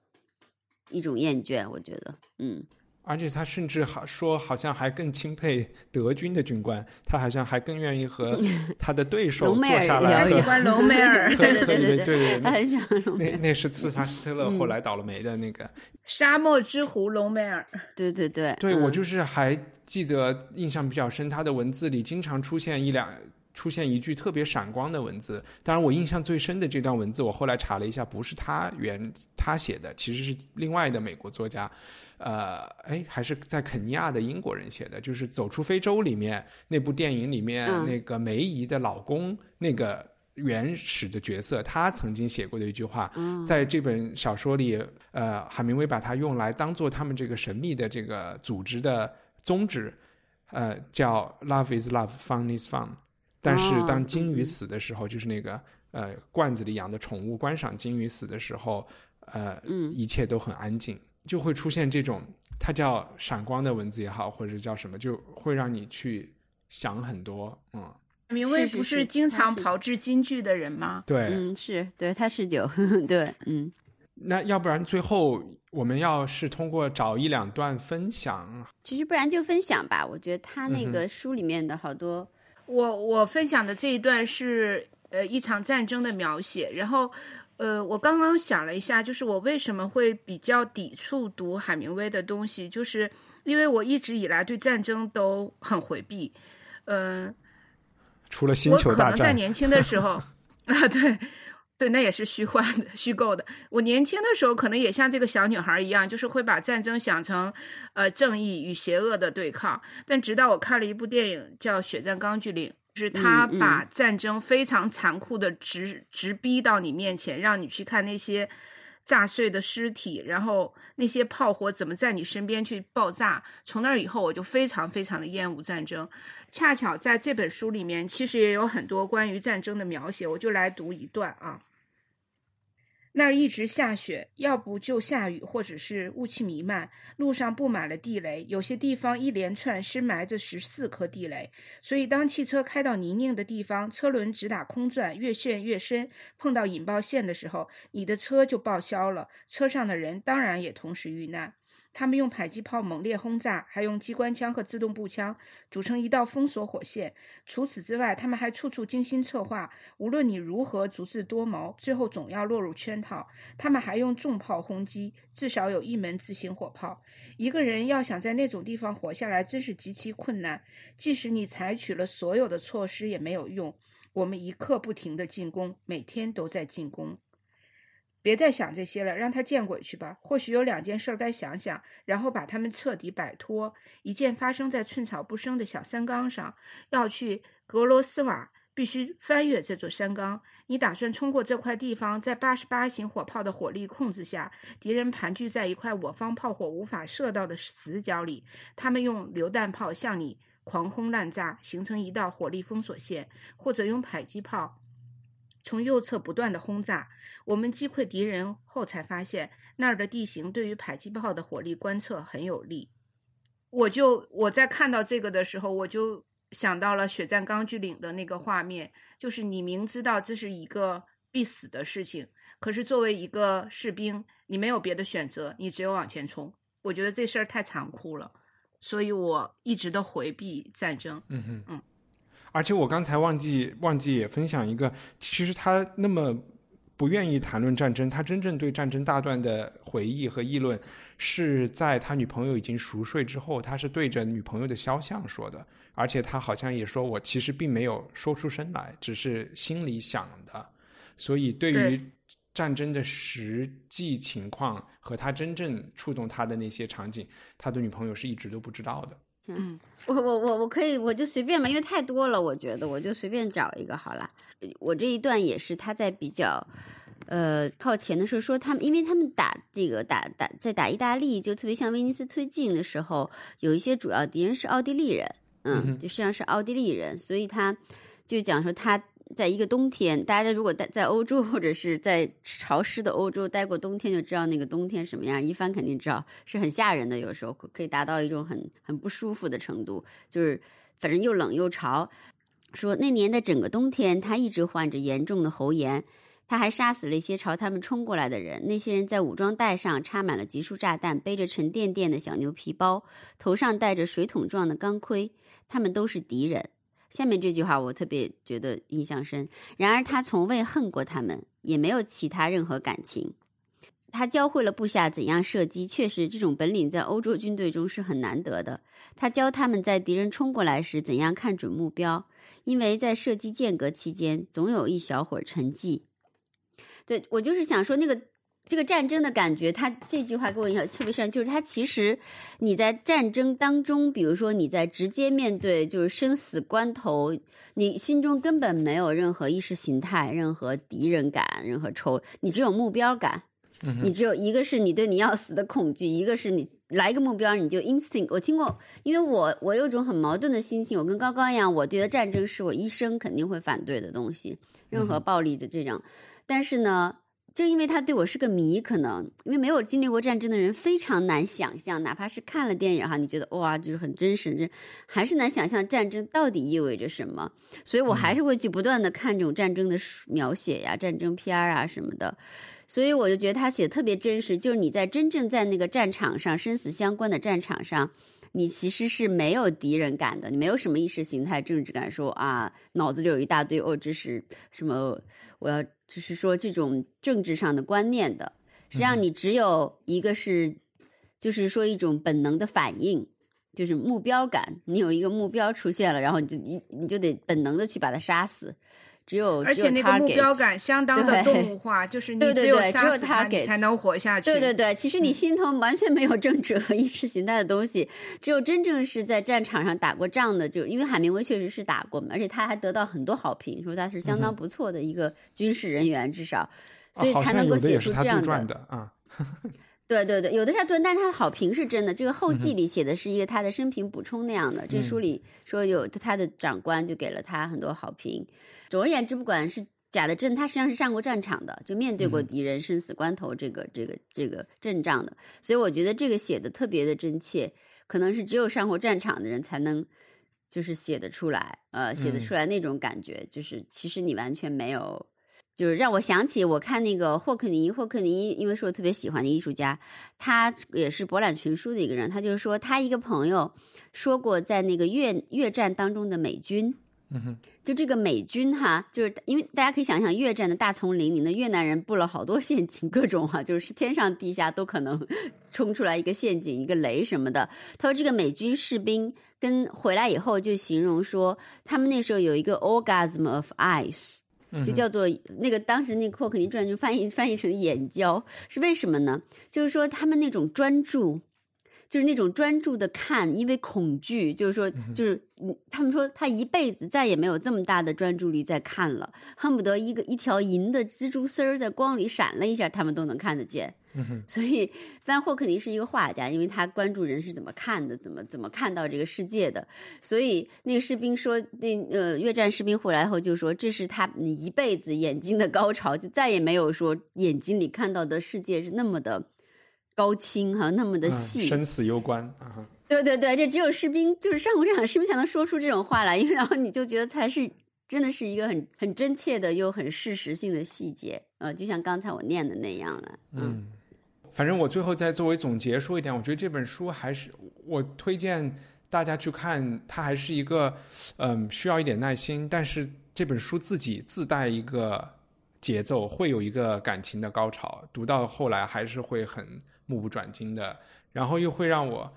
一种厌倦。我觉得，嗯而且他甚至好说，好像还更钦佩德军的军官，他好像还更愿意和 *laughs* 他的对手坐下来聊喝喜欢隆美尔 *laughs* 对对对喝一杯对对他很喜欢隆美那尔。那是刺杀希特勒后来倒了霉的那个。沙漠之狐隆美尔。对对对，对我嗯就是还记得印象比较深，他的文字里经常出现一两。出现一句特别闪光的文字，当然我印象最深的这段文字，我后来查了一下，不是他原他写的，其实是另外的美国作家，呃，哎，还是在肯尼亚的英国人写的，就是《走出非洲》里面那部电影里面、嗯那个梅姨的老公那个原始的角色，他曾经写过的一句话，嗯在这本小说里，呃，海明威把它用来当做他们这个神秘的这个组织的宗旨，呃，叫 “Love is love, fun is fun”。但是哦当金鱼嗯死的时候，就是那个呃罐子里养的宠物观赏金鱼死的时候，呃，嗯一切都很安静，就会出现这种它叫闪光的文字也好，或者叫什么，就会让你去想很多，嗯，明威是是是不是经常炮制京剧的人吗？对，嗯，是对，他是有，*laughs* 对，嗯，那要不然最后我们要是通过找一两段分享，其实不然就分享吧。我觉得他那个书里面的好多，我我分享的这一段是呃一场战争的描写，然后呃我刚刚想了一下，就是我为什么会比较抵触读海明威的东西，就是因为我一直以来对战争都很回避，嗯、除了星球大战，我可能在年轻的时候 *laughs* 啊，对。对，那也是虚幻的、虚构的。我年轻的时候可能也像这个小女孩一样，就是会把战争想成，呃，正义与邪恶的对抗。但直到我看了一部电影叫《血战钢锯岭》，就是他把战争非常残酷的直直逼到你面前，让你去看那些炸碎的尸体，然后那些炮火怎么在你身边去爆炸。从那以后，我就非常非常的厌恶战争。恰巧在这本书里面，其实也有很多关于战争的描写，我就来读一段啊。那儿一直下雪，要不就下雨，或者是雾气弥漫，路上布满了地雷，有些地方一连串深埋着十四颗地雷。所以，当汽车开到泥泞的地方，车轮直打空转，越陷越深，碰到引爆线的时候，你的车就报销了，车上的人当然也同时遇难。他们用迫击炮猛烈轰炸，还用机关枪和自动步枪组成一道封锁火线。除此之外，他们还处处精心策划，无论你如何足智多谋，最后总要落入圈套。他们还用重炮轰击，至少有一门自行火炮。一个人要想在那种地方活下来，真是极其困难。即使你采取了所有的措施也没有用。我们一刻不停的进攻，每天都在进攻。别再想这些了，让他见鬼去吧。或许有两件事该想想，然后把他们彻底摆脱。一件发生在寸草不生的小山岗上，要去格罗斯瓦，必须翻越这座山岗。你打算冲过这块地方，在八十八型火炮的火力控制下，敌人盘踞在一块我方炮火无法射到的死角里，他们用榴弹炮向你狂轰滥炸，形成一道火力封锁线，或者用迫击炮。从右侧不断的轰炸，我们击溃敌人后才发现，那儿的地形对于迫击炮的火力观测很有利。我就我在看到这个的时候，我就想到了血战钢锯岭的那个画面，就是你明知道这是一个必死的事情，可是作为一个士兵，你没有别的选择，你只有往前冲。我觉得这事儿太残酷了，所以我一直都回避战争。嗯哼，嗯。而且我刚才忘记忘记也分享一个，其实他那么不愿意谈论战争，他真正对战争大段的回忆和议论，是在他女朋友已经熟睡之后，他是对着女朋友的肖像说的，而且他好像也说我其实并没有说出声来，只是心里想的，所以对于战争的实际情况和他真正触动他的那些场景，他的女朋友是一直都不知道的。嗯，我我我我可以，我就随便吧，因为太多了，我觉得我就随便找一个好了。我这一段也是他在比较，呃，靠前的时候说他们，因为他们打这个打打在打意大利，就特别像威尼斯推进的时候，有一些主要敌人是奥地利人，嗯，嗯就实际上是奥地利人，所以他就讲说他。在一个冬天，大家如果待在欧洲或者是在潮湿的欧洲待过冬天，就知道那个冬天什么样。一帆肯定知道是很吓人的，有时候可以达到一种很很不舒服的程度，就是反正又冷又潮。说那年的整个冬天，他一直患着严重的喉炎，他还杀死了一些朝他们冲过来的人。那些人在武装带上插满了集束炸弹，背着沉甸甸的小牛皮包，头上戴着水桶状的钢盔。他们都是敌人。下面这句话我特别觉得印象深。然而他从未恨过他们，也没有其他任何感情。他教会了部下怎样射击，确实这种本领在欧洲军队中是很难得的。他教他们在敌人冲过来时怎样看准目标，因为在射击间隔期间总有一小会儿沉寂。对我就是想说那个这个战争的感觉，他这句话给我印象特别深，就是他其实你在战争当中，比如说你在直接面对就是生死关头，你心中根本没有任何意识形态、任何敌人感、任何仇，你只有目标感。你只有一个是你对你要死的恐惧，一个是你来一个目标你就 instinct。我听过，因为我我有种很矛盾的心情，我跟高高一样，我觉得战争是我一生肯定会反对的东西，任何暴力的这种。但是呢，就因为他对我是个谜，可能因为没有经历过战争的人非常难想象，哪怕是看了电影哈，你觉得哇就是很真实，这还是难想象战争到底意味着什么。所以我还是会去不断的看这种战争的描写呀、战争片儿啊什么的。所以我就觉得他写的特别真实，就是你在真正在那个战场上生死相关的战场上，你其实是没有敌人感的，你没有什么意识形态、政治感，说啊脑子里有一大堆哦，这是什么？我要就是说这种政治上的观念的，实际上你只有一个是，就是说一种本能的反应，就是目标感，你有一个目标出现了，然后你就你你就得本能的去把它杀死。只有而且那个目标感相当的动物化，就是你只有杀死他才能活下去。对对对，其实你心头完全没有政治和意识形态的东西，只有真正是在战场上打过仗的，就因为海明威确实是打过嘛，而且他还得到很多好评，说他是相当不错的一个军事人员，至少，所以才能够写出这样的啊。*laughs* 对对对，有的是对，但是他的好评是真的。这个后记里写的是一个他的生平补充那样的，这书里说有他的长官就给了他很多好评。总而言之，不管是假的真，他实际上是上过战场的，就面对过敌人生死关头这个这个这个阵仗的。所以我觉得这个写的特别的真切，可能是只有上过战场的人才能就是写得出来，呃，写得出来那种感觉，就是其实你完全没有。就是让我想起我看那个霍克尼，霍克尼因为是我特别喜欢的艺术家，他也是博览群书的一个人。他就是说，他一个朋友说过，在那个越越战当中的美军，嗯哼，就这个美军哈，就是因为大家可以想象越战的大丛林里，那越南人布了好多陷阱，各种哈，就是天上地下都可能 *laughs* 冲出来一个陷阱、一个雷什么的。他说，这个美军士兵跟回来以后就形容说，他们那时候有一个 orgasm of eyes。就叫做那个当时那个霍克尼传就翻译翻译成眼焦，是为什么呢？就是说他们那种专注，就是那种专注的看，因为恐惧，就是说就是他们说他一辈子再也没有这么大的专注力在看了，恨不得一个一条银的蜘蛛丝儿在光里闪了一下，他们都能看得见。所以，但霍肯定是一个画家，因为他关注人是怎么看的，怎么怎么看到这个世界的。所以那个士兵说，那呃越战士兵回来后就说，这是他一辈子眼睛的高潮，就再也没有说眼睛里看到的世界是那么的高清哈，那么的细，生死攸关啊。对对对，这只有士兵就是上过战场士兵才能说出这种话来，因为然后你就觉得才是真的是一个很很真切的又很事实性的细节呃，就像刚才我念的那样的，嗯。反正我最后再作为总结说一点，我觉得这本书还是我推荐大家去看，它还是一个嗯需要一点耐心，但是这本书自己自带一个节奏，会有一个感情的高潮，读到后来还是会很目不转睛的，然后又会让我，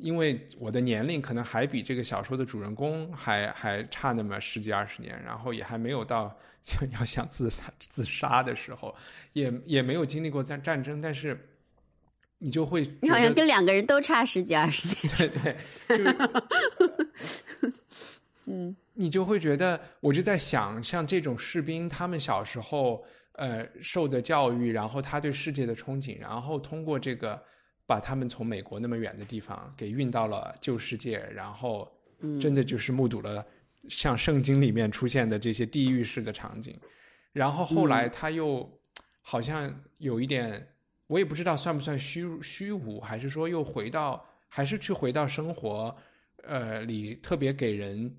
因为我的年龄可能还比这个小说的主人公还还差那么十几二十年，然后也还没有到 *laughs* 要想自杀自杀的时候，也也没有经历过战战争，但是。你就会，你好像跟两个人都差十几二十年。对对，*laughs* 就 *laughs* 嗯，你就会觉得，我就在想，像这种士兵，他们小时候呃受的教育，然后他对世界的憧憬，然后通过这个把他们从美国那么远的地方给运到了旧世界，然后真的就是目睹了像圣经里面出现的这些地狱式的场景，然后后来他又好像有一点。我也不知道算不算虚虚无，还是说又回到，还是去回到生活，呃里特别给人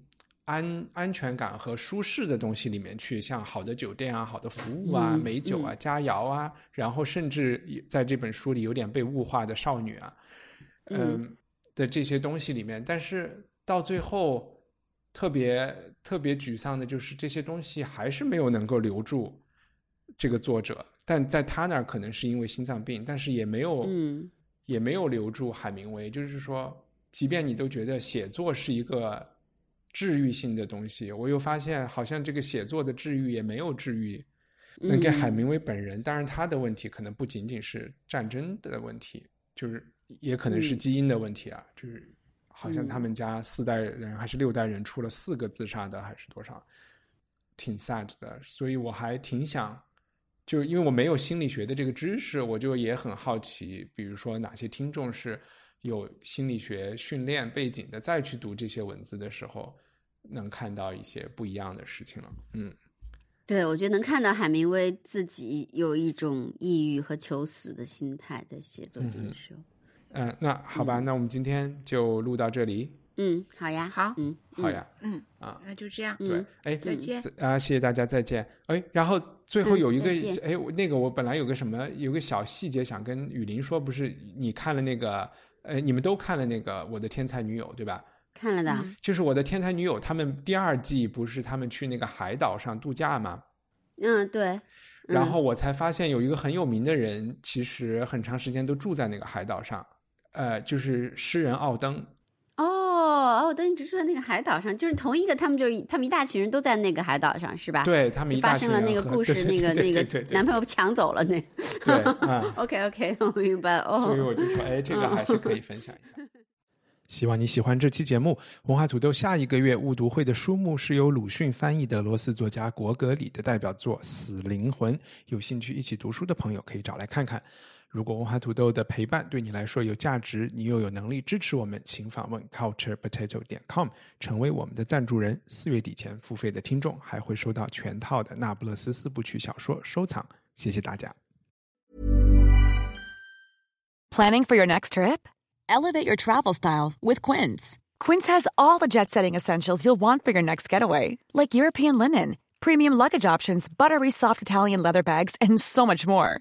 安安全感和舒适的东西里面去，像好的酒店啊、好的服务啊、美酒啊、佳肴啊，然后甚至在这本书里有点被物化的少女啊，嗯的这些东西里面，但是到最后特别特别沮丧的就是这些东西还是没有能够留住这个作者，但在他那儿可能是因为心脏病，但是也没有也没有留住海明威，就是说，即便你都觉得写作是一个。治愈性的东西，我又发现好像这个写作的治愈也没有治愈，能给海明威本人。当然，他的问题可能不仅仅是战争的问题，就是也可能是基因的问题啊。就是好像他们家四代人还是六代人出了四个自杀的，还是多少，挺 sad 的。所以我还挺想，就因为我没有心理学的这个知识，我就也很好奇，比如说哪些听众是。有心理学训练背景的，再去读这些文字的时候，能看到一些不一样的事情了。嗯，对，我觉得能看到海明威自己有一种抑郁和求死的心态在写作的时候。嗯，那好吧，那我们今天就录到这里。嗯，好呀，好，嗯，好呀，嗯啊，那就这样。对，哎，再见啊，谢谢大家，再见。哎，然后最后有一个，哎，那个我本来有个什么，有个小细节想跟雨林说，不是你看了那个。呃，你们都看了那个《我的天才女友》对吧？看了的，就是《我的天才女友》，他们第二季不是他们去那个海岛上度假吗？嗯，对。然后我才发现有一个很有名的人，其实很长时间都住在那个海岛上，呃，就是诗人奥登。哦，奥登一直住在那个海岛上，就是同一个，他们就是他们一大群人都在那个海岛上，是吧？对他们发生了那个故 *laughs* 事，那个那个男朋友抢走了那。对 *laughs* 嗯，OK OK，*laughs* 我明白哦。所以我就说，哎，这个还是可以分享一下。希望你喜欢这期节目。文化土豆下一个月误读会的书目是由鲁迅翻译的俄罗斯作家果戈里的代表作《死灵魂》，有兴趣一起读书的朋友可以找来看看。如果文化土豆的陪伴对你来说有价值，你又有能力支持我们，请访问 culturepotato 点 com，成为我们的赞助人。四月底前付费的听众还会收到全套的《那不勒斯四部曲》小说收藏。谢谢大家。Planning for your next trip? Elevate your travel style with Quince. Quince has all the jet-setting essentials you'll want for your next getaway, like European linen, premium luggage options, buttery soft Italian leather bags, and so much more.